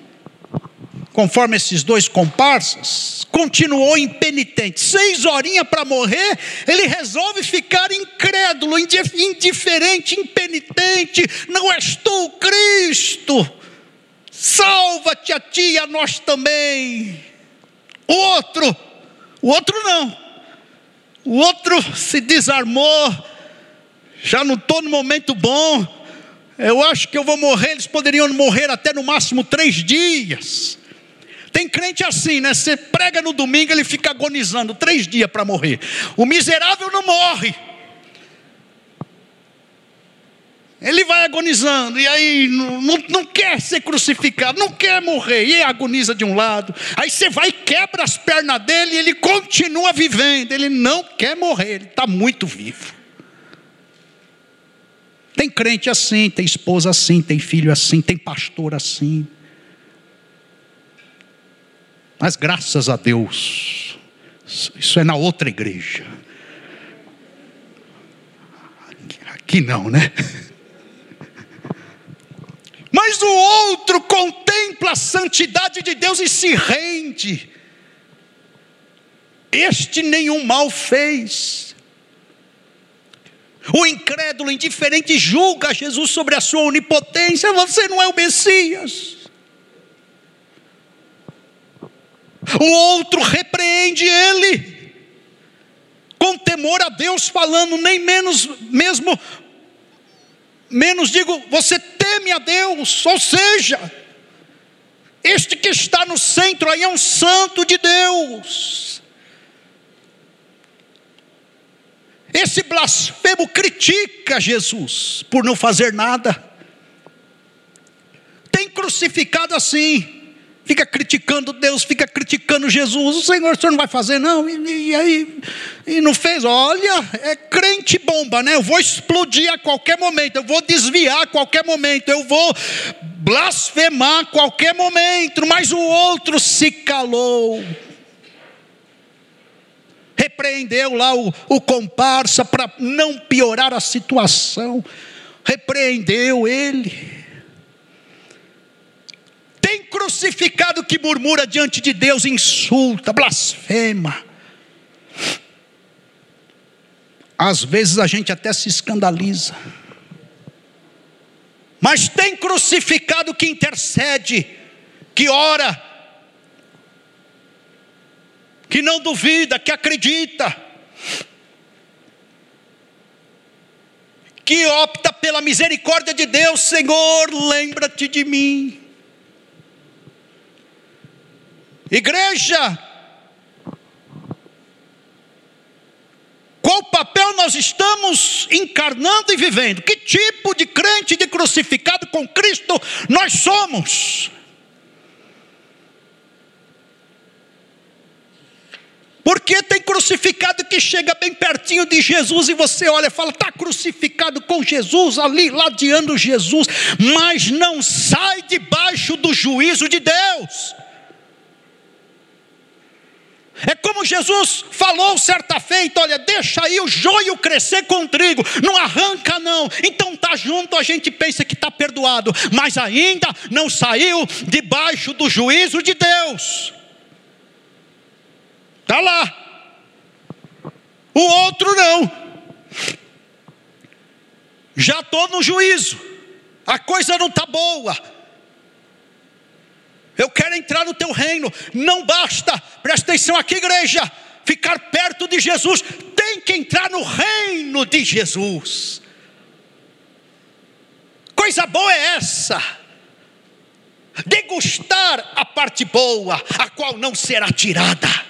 A: conforme esses dois comparsas, continuou impenitente. Seis horinhas para morrer, ele resolve ficar incrédulo, indiferente, impenitente. Não és tu, Cristo. Salva-te a ti e a nós também. O outro, o outro não. O outro se desarmou. Já não estou no momento bom eu acho que eu vou morrer, eles poderiam morrer até no máximo três dias. Tem crente assim, né? Você prega no domingo, ele fica agonizando três dias para morrer. O miserável não morre. Ele vai agonizando, e aí não, não, não, quer ser crucificado, não quer morrer, e agoniza de um lado. Aí você vai e quebra as pernas dele, e ele continua vivendo, ele não quer morrer, ele está muito vivo. Tem crente assim, tem esposa assim, tem filho assim, tem pastor assim. Mas graças a Deus, isso é na outra igreja. Aqui não, né? Mas o outro contempla a santidade de Deus e se rende. Este nenhum mal fez. O incrédulo, indiferente, julga Jesus sobre a sua onipotência. Você não é o Messias. O outro repreende ele, com temor a Deus, falando, nem menos, mesmo, menos digo, você teme a Deus, ou seja, este que está no centro aí é um santo de Deus. Esse blasfemo critica Jesus por não fazer nada. Tem crucificado assim. Fica criticando Deus, fica criticando Jesus. O Senhor, o Senhor não vai fazer, não. E, e aí, e não fez. Olha, é crente bomba, né? Eu vou explodir a qualquer momento, eu vou desviar a qualquer momento, eu vou blasfemar a qualquer momento. Mas o outro se calou repreendeu lá o, o comparsa para não piorar a situação, repreendeu ele. Tem crucificado que murmura diante de Deus, insulta, blasfema. Às vezes a gente até se escandaliza. Mas tem crucificado que intercede, que ora, que não duvida, que acredita. que opta pela misericórdia de Deus, Senhor, lembra-te de mim. Igreja, qual papel nós estamos encarnando e vivendo? Que tipo de crente, de crucificado com Cristo nós somos? Porque tem crucificado que chega bem pertinho de Jesus e você olha e fala, está crucificado com Jesus, ali ladeando Jesus, mas não sai debaixo do juízo de Deus. É como Jesus falou certa feita: olha, deixa aí o joio crescer com o trigo, não arranca não. Então tá junto, a gente pensa que está perdoado, mas ainda não saiu debaixo do juízo de Deus. Está lá. O outro não. Já estou no juízo. A coisa não está boa. Eu quero entrar no teu reino. Não basta, presta atenção aqui, igreja, ficar perto de Jesus. Tem que entrar no reino de Jesus. Coisa boa é essa. Degustar a parte boa, a qual não será tirada.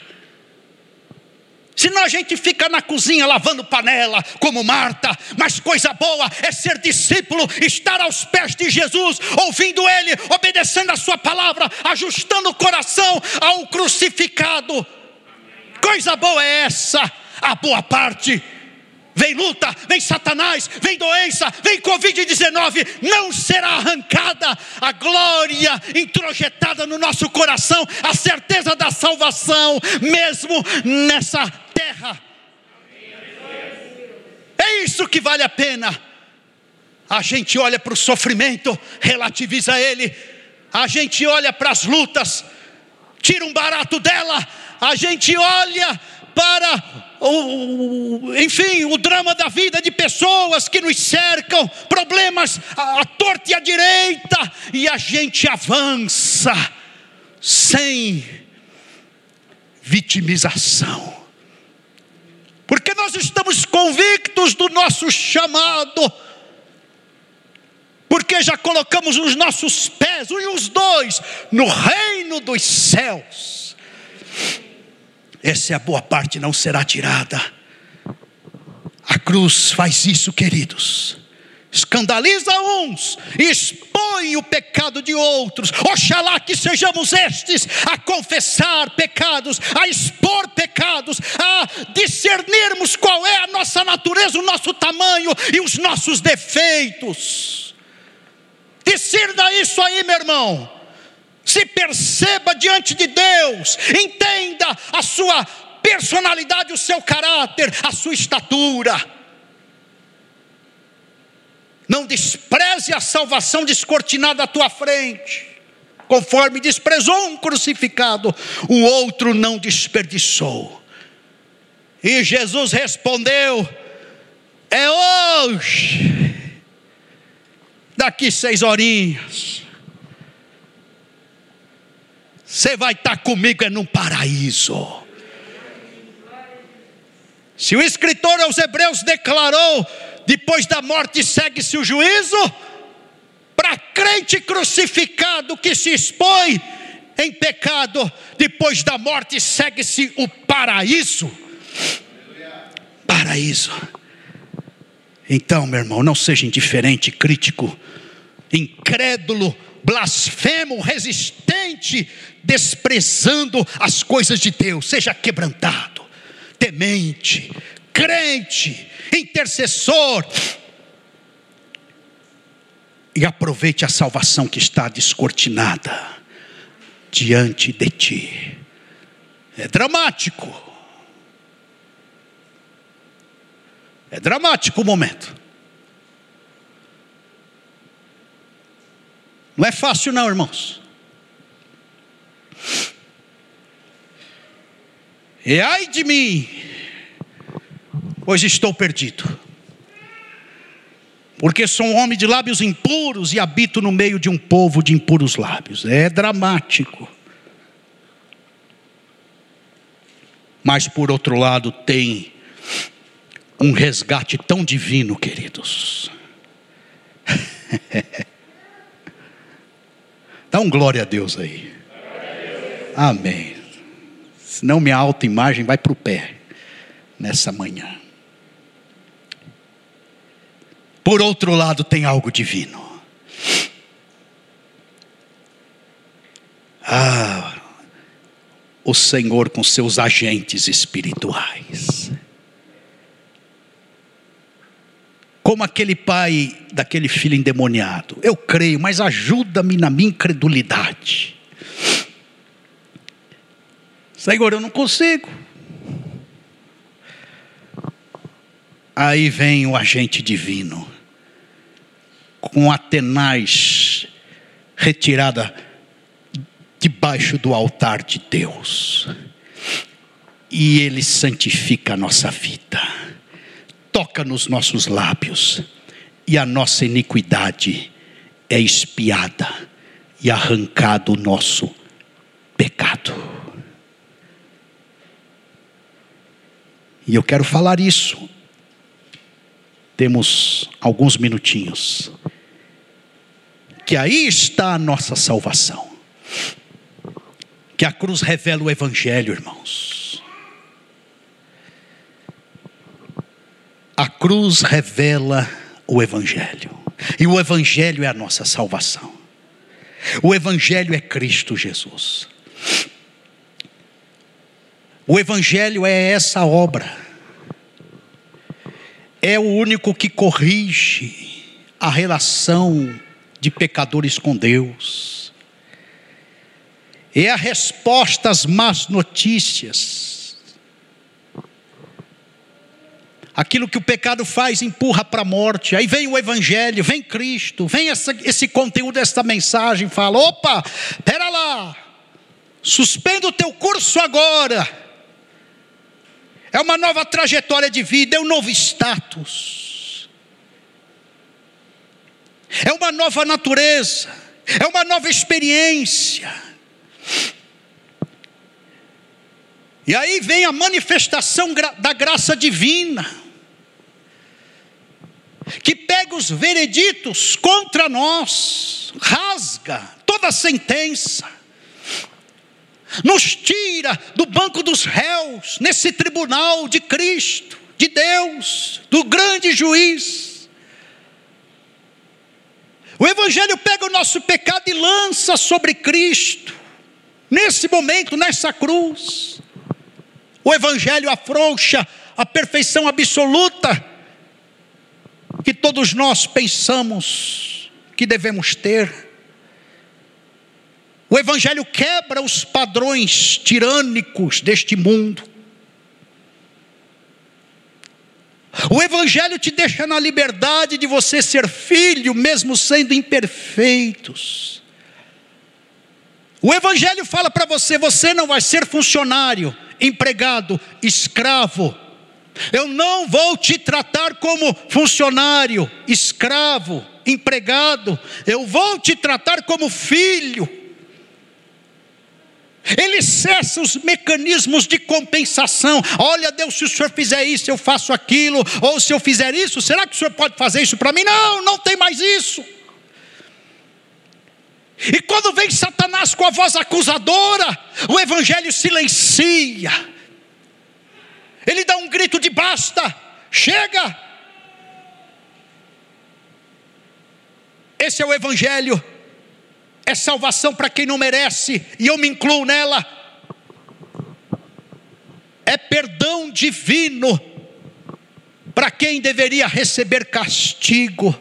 A: Senão a gente fica na cozinha lavando panela, como Marta, mas coisa boa é ser discípulo, estar aos pés de Jesus, ouvindo Ele, obedecendo a Sua palavra, ajustando o coração ao crucificado. Coisa boa é essa, a boa parte. Vem luta, vem Satanás, vem doença, vem Covid-19, não será arrancada. A glória introjetada no nosso coração, a certeza da salvação, mesmo nessa terra. É isso que vale a pena. A gente olha para o sofrimento, relativiza ele, a gente olha para as lutas, tira um barato dela, a gente olha para o, enfim, o drama da vida de pessoas que nos cercam, problemas à, à torta e à direita, e a gente avança sem vitimização, porque nós estamos convictos do nosso chamado, porque já colocamos os nossos pés, e os dois, no reino dos céus. Essa é a boa parte, não será tirada. A cruz faz isso, queridos. Escandaliza uns, expõe o pecado de outros. Oxalá que sejamos estes a confessar pecados, a expor pecados, a discernirmos qual é a nossa natureza, o nosso tamanho e os nossos defeitos. Discerna isso aí, meu irmão se perceba diante de Deus, entenda a sua personalidade, o seu caráter, a sua estatura. Não despreze a salvação descortinada à tua frente, conforme desprezou um crucificado, o outro não desperdiçou. E Jesus respondeu: É hoje, daqui seis horinhas você vai estar comigo é no paraíso. Se o escritor aos Hebreus declarou: depois da morte segue-se o juízo, para crente crucificado que se expõe em pecado, depois da morte segue-se o paraíso. Paraíso. Então, meu irmão, não seja indiferente, crítico, incrédulo, blasfemo, resistente, desprezando as coisas de Deus, seja quebrantado, temente, crente, intercessor, e aproveite a salvação que está descortinada diante de ti. É dramático. É dramático o momento. Não é fácil, não, irmãos. E ai de mim, pois estou perdido. Porque sou um homem de lábios impuros e habito no meio de um povo de impuros lábios. É dramático. Mas por outro lado, tem um resgate tão divino, queridos. Dá um glória a Deus aí. Amém. Senão minha autoimagem vai para o pé nessa manhã. Por outro lado, tem algo divino. Ah, o Senhor com seus agentes espirituais. Como aquele pai daquele filho endemoniado. Eu creio, mas ajuda-me na minha incredulidade. Senhor, eu não consigo. Aí vem o agente divino, com a tenaz retirada debaixo do altar de Deus, e Ele santifica a nossa vida, toca nos nossos lábios, e a nossa iniquidade é espiada e arrancado o nosso pecado. E eu quero falar isso temos alguns minutinhos. Que aí está a nossa salvação. Que a cruz revela o Evangelho, irmãos. A cruz revela o Evangelho. E o Evangelho é a nossa salvação. O Evangelho é Cristo Jesus. O Evangelho é essa obra é o único que corrige a relação de pecadores com Deus. É a resposta às más notícias. Aquilo que o pecado faz empurra para a morte. Aí vem o Evangelho, vem Cristo, vem essa, esse conteúdo desta mensagem. Fala: opa, pera lá, suspenda o teu curso agora é uma nova trajetória de vida, é um novo status, é uma nova natureza, é uma nova experiência. E aí vem a manifestação da graça divina, que pega os vereditos contra nós, rasga toda a sentença, nos tira do banco dos réus, nesse tribunal de Cristo, de Deus, do grande juiz. O Evangelho pega o nosso pecado e lança sobre Cristo, nesse momento, nessa cruz. O Evangelho afrouxa a perfeição absoluta que todos nós pensamos que devemos ter. O Evangelho quebra os padrões tirânicos deste mundo. O Evangelho te deixa na liberdade de você ser filho, mesmo sendo imperfeitos. O Evangelho fala para você: você não vai ser funcionário, empregado, escravo. Eu não vou te tratar como funcionário, escravo, empregado. Eu vou te tratar como filho. Ele cessa os mecanismos de compensação. Olha, Deus, se o senhor fizer isso, eu faço aquilo. Ou se eu fizer isso, será que o senhor pode fazer isso para mim? Não, não tem mais isso. E quando vem Satanás com a voz acusadora, o evangelho silencia. Ele dá um grito de basta, chega. Esse é o evangelho é salvação para quem não merece, e eu me incluo nela. É perdão divino para quem deveria receber castigo.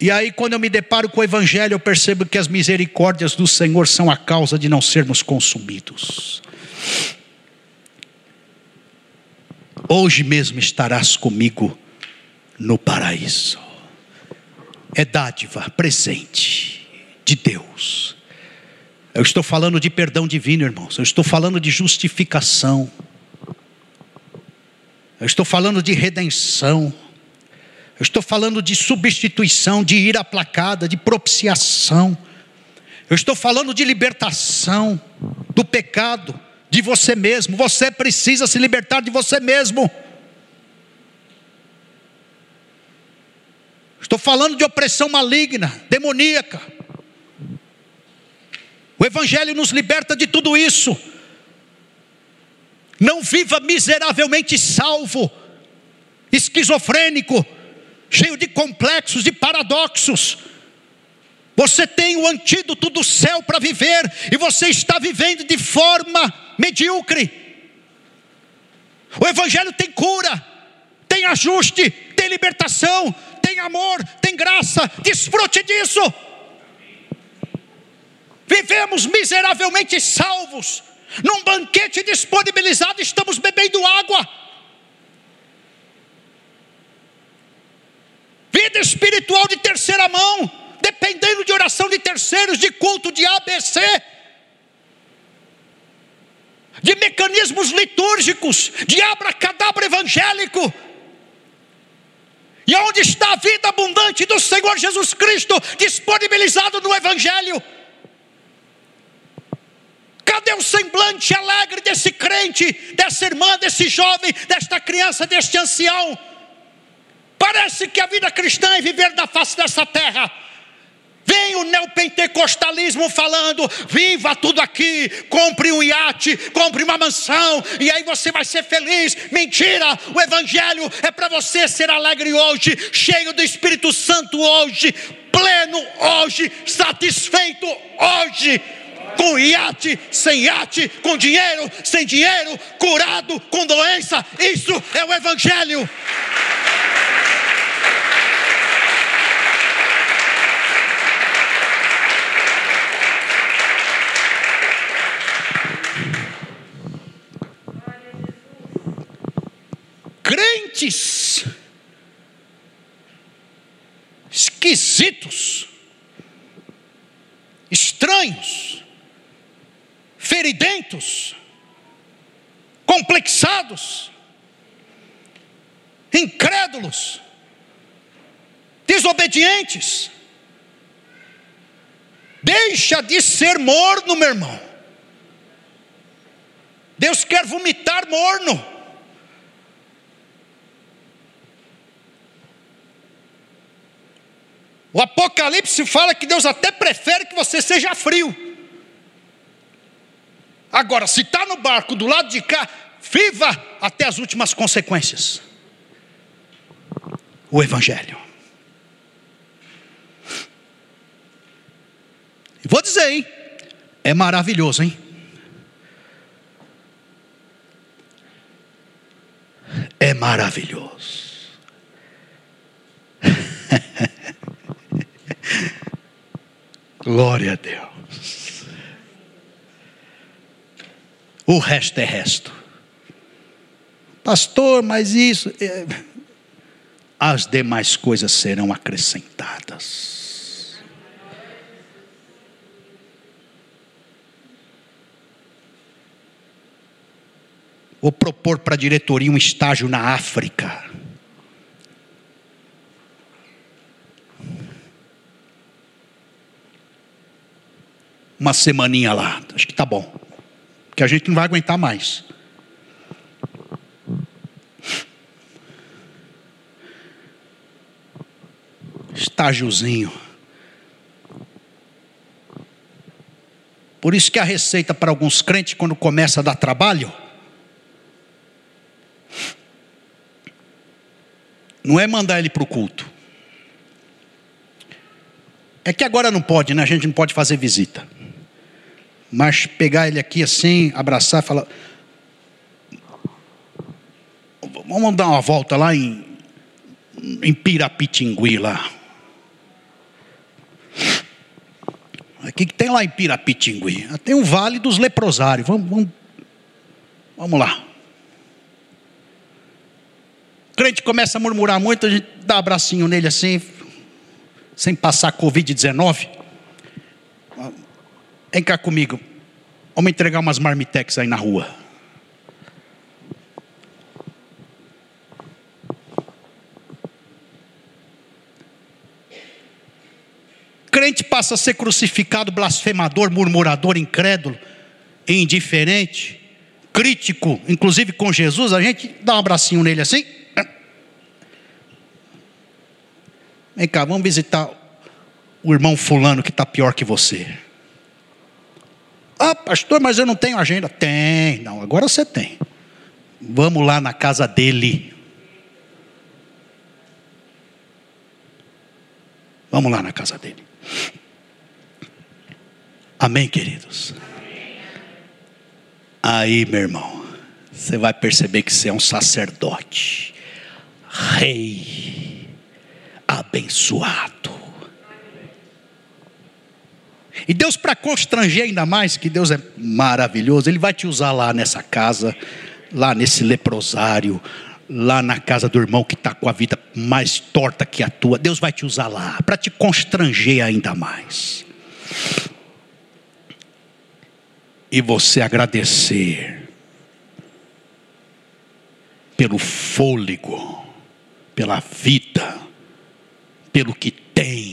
A: E aí, quando eu me deparo com o Evangelho, eu percebo que as misericórdias do Senhor são a causa de não sermos consumidos. Hoje mesmo estarás comigo no paraíso é dádiva, presente de Deus. Eu estou falando de perdão divino, irmãos. Eu estou falando de justificação. Eu estou falando de redenção. Eu estou falando de substituição, de ira aplacada, de propiciação. Eu estou falando de libertação do pecado, de você mesmo. Você precisa se libertar de você mesmo. Estou falando de opressão maligna, demoníaca. O Evangelho nos liberta de tudo isso. Não viva miseravelmente salvo, esquizofrênico, cheio de complexos, de paradoxos. Você tem o antídoto do céu para viver e você está vivendo de forma medíocre. O Evangelho tem cura, tem ajuste, tem libertação, tem amor, tem graça. Desfrute disso. Vivemos miseravelmente salvos, num banquete disponibilizado, estamos bebendo água. Vida espiritual de terceira mão, dependendo de oração de terceiros, de culto de ABC, de mecanismos litúrgicos, de abracadabra evangélico. E onde está a vida abundante do Senhor Jesus Cristo disponibilizado no Evangelho? Cadê o semblante alegre desse crente, dessa irmã, desse jovem, desta criança, deste ancião? Parece que a vida cristã é viver na face dessa terra. Vem o neopentecostalismo falando: viva tudo aqui, compre um iate, compre uma mansão, e aí você vai ser feliz. Mentira! O Evangelho é para você ser alegre hoje, cheio do Espírito Santo hoje, pleno hoje, satisfeito hoje com iate, sem iate, com dinheiro, sem dinheiro, curado, com doença. Isso é o Evangelho. Crentes esquisitos, estranhos, feridentos, complexados, incrédulos, desobedientes. Deixa de ser morno, meu irmão. Deus quer vomitar morno. O Apocalipse fala que Deus até prefere que você seja frio. Agora, se está no barco do lado de cá, viva até as últimas consequências. O Evangelho. Vou dizer, hein? É maravilhoso, hein? É maravilhoso. Glória a Deus. o resto é resto. Pastor, mas isso. É... As demais coisas serão acrescentadas. Vou propor para a diretoria um estágio na África. Uma semaninha lá, acho que tá bom que a gente não vai aguentar mais. Estágiozinho. Por isso que a receita para alguns crentes, quando começa a dar trabalho, não é mandar ele para o culto. É que agora não pode, né? A gente não pode fazer visita. Mas pegar ele aqui assim, abraçar falar: Vamos dar uma volta lá em, em Pirapitingui lá. O que, que tem lá em Pirapitingui? Tem o Vale dos Leprosários. Vamos, vamos, vamos lá. O crente começa a murmurar muito, a gente dá um abracinho nele assim, sem passar Covid-19. Vem cá comigo. Vamos entregar umas marmitex aí na rua. Crente passa a ser crucificado, blasfemador, murmurador, incrédulo, indiferente, crítico, inclusive com Jesus, a gente dá um abracinho nele assim. Vem cá, vamos visitar o irmão fulano que está pior que você. Ah, pastor, mas eu não tenho agenda. Tem, não, agora você tem. Vamos lá na casa dele. Vamos lá na casa dele. Amém, queridos? Aí, meu irmão, você vai perceber que você é um sacerdote, rei, abençoado. E Deus, para constranger ainda mais, que Deus é maravilhoso, Ele vai te usar lá nessa casa, lá nesse leprosário, lá na casa do irmão que está com a vida mais torta que a tua. Deus vai te usar lá, para te constranger ainda mais. E você agradecer pelo fôlego, pela vida, pelo que tem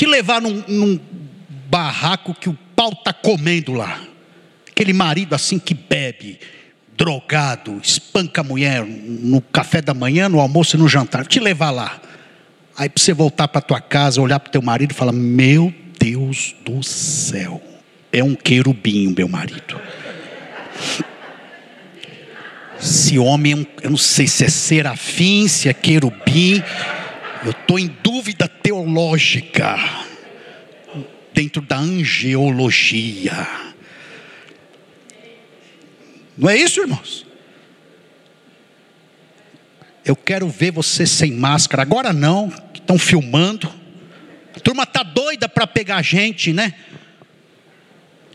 A: te levar num, num barraco que o pau está comendo lá. Aquele marido assim que bebe, drogado, espanca a mulher no café da manhã, no almoço e no jantar. Te levar lá. Aí para você voltar para tua casa, olhar para teu marido e falar: Meu Deus do céu, é um querubim, meu marido. Esse homem, é eu não sei se é serafim, se é querubim. Eu estou em dúvida teológica dentro da angeologia. Não é isso, irmãos? Eu quero ver você sem máscara. Agora não, que estão filmando. A turma está doida para pegar a gente, né?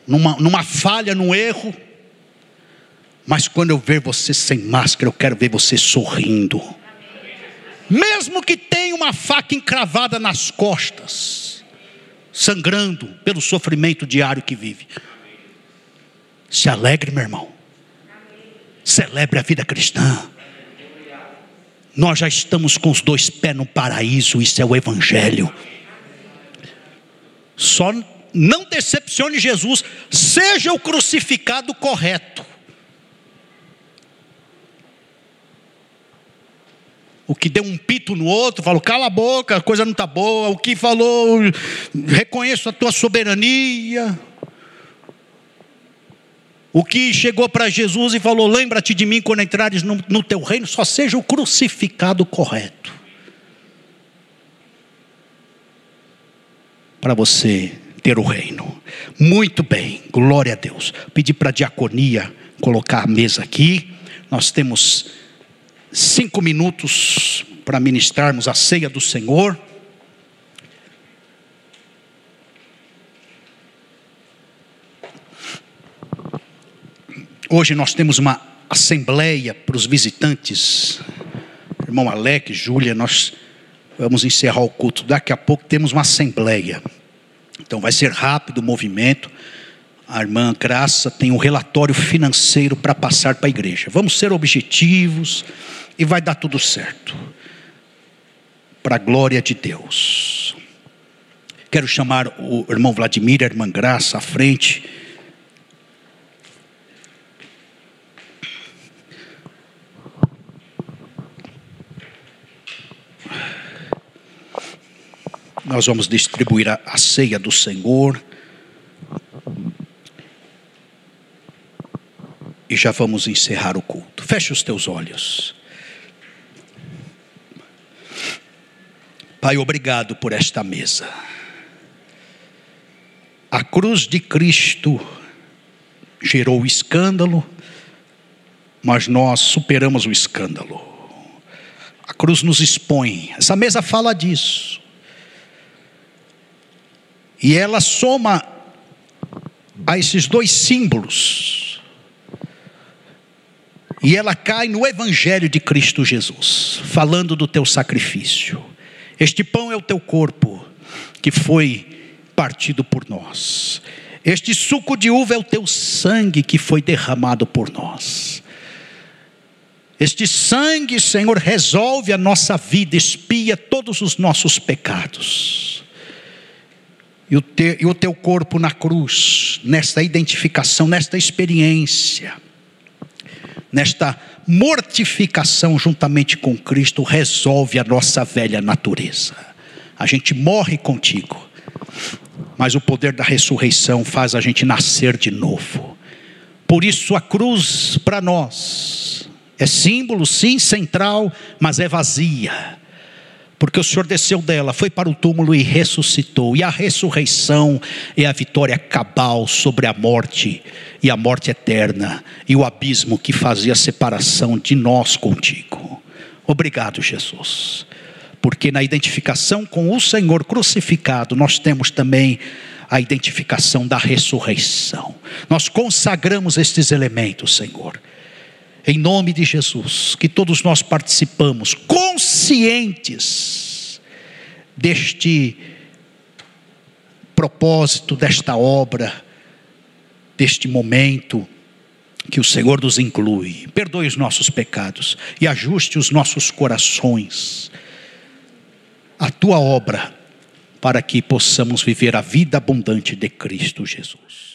A: Numa, numa falha, num erro. Mas quando eu ver você sem máscara, eu quero ver você sorrindo mesmo que tenha uma faca encravada nas costas, sangrando pelo sofrimento diário que vive. Se alegre, meu irmão. Celebre a vida cristã. Nós já estamos com os dois pés no paraíso, isso é o Evangelho. Só não decepcione Jesus, seja o crucificado correto. O que deu um pito no outro, falou, cala a boca, a coisa não está boa. O que falou, reconheço a tua soberania. O que chegou para Jesus e falou: Lembra-te de mim quando entrares no, no, teu reino, só seja o crucificado correto. Para você ter o reino. Muito bem, glória a Deus. Pedi para a diaconia colocar a mesa aqui. Nós temos cinco minutos para ministrarmos a ceia do Senhor. Hoje nós temos uma assembleia para os visitantes. Irmão Alec, Júlia, nós vamos encerrar o culto. Daqui a pouco temos uma assembleia. Então vai ser rápido o movimento. A irmã Graça tem um relatório financeiro para passar para a igreja. Vamos ser objetivos e vai dar tudo certo. Para a glória de Deus. Quero chamar o irmão Vladimir, a irmã Graça à frente. Nós vamos distribuir a, a ceia do Senhor. E já vamos encerrar o culto. Feche os teus olhos. Pai, obrigado por esta mesa. A cruz de Cristo gerou escândalo, mas nós superamos o escândalo. A cruz nos expõe. Essa mesa fala disso. E ela soma a esses dois símbolos. E ela cai no Evangelho de Cristo Jesus, falando do teu sacrifício. Este pão é o teu corpo, que foi partido por nós. Este suco de uva é o teu sangue, que foi derramado por nós. Este sangue, Senhor, resolve a nossa vida, espia todos os nossos pecados. e o, te, e o teu corpo na cruz, nesta identificação, nesta experiência, nesta mortificação juntamente com Cristo, resolve a nossa velha natureza. A gente morre contigo, mas o poder da ressurreição faz a gente nascer de novo. Por isso a cruz para nós é símbolo, sim, central, mas é vazia porque o Senhor desceu dela, foi para o túmulo e ressuscitou. E a ressurreição é a vitória cabal sobre a morte e a morte eterna e o abismo que fazia a separação de nós contigo. Obrigado, Jesus. Porque na identificação com o Senhor crucificado, nós temos também a identificação da ressurreição. Nós consagramos estes elementos, Senhor em nome de Jesus, que todos nós participamos, conscientes deste propósito, desta obra, deste momento que o Senhor nos inclui. Perdoe os nossos pecados e ajuste os nossos corações à tua obra, para que possamos viver a vida abundante de Cristo Jesus.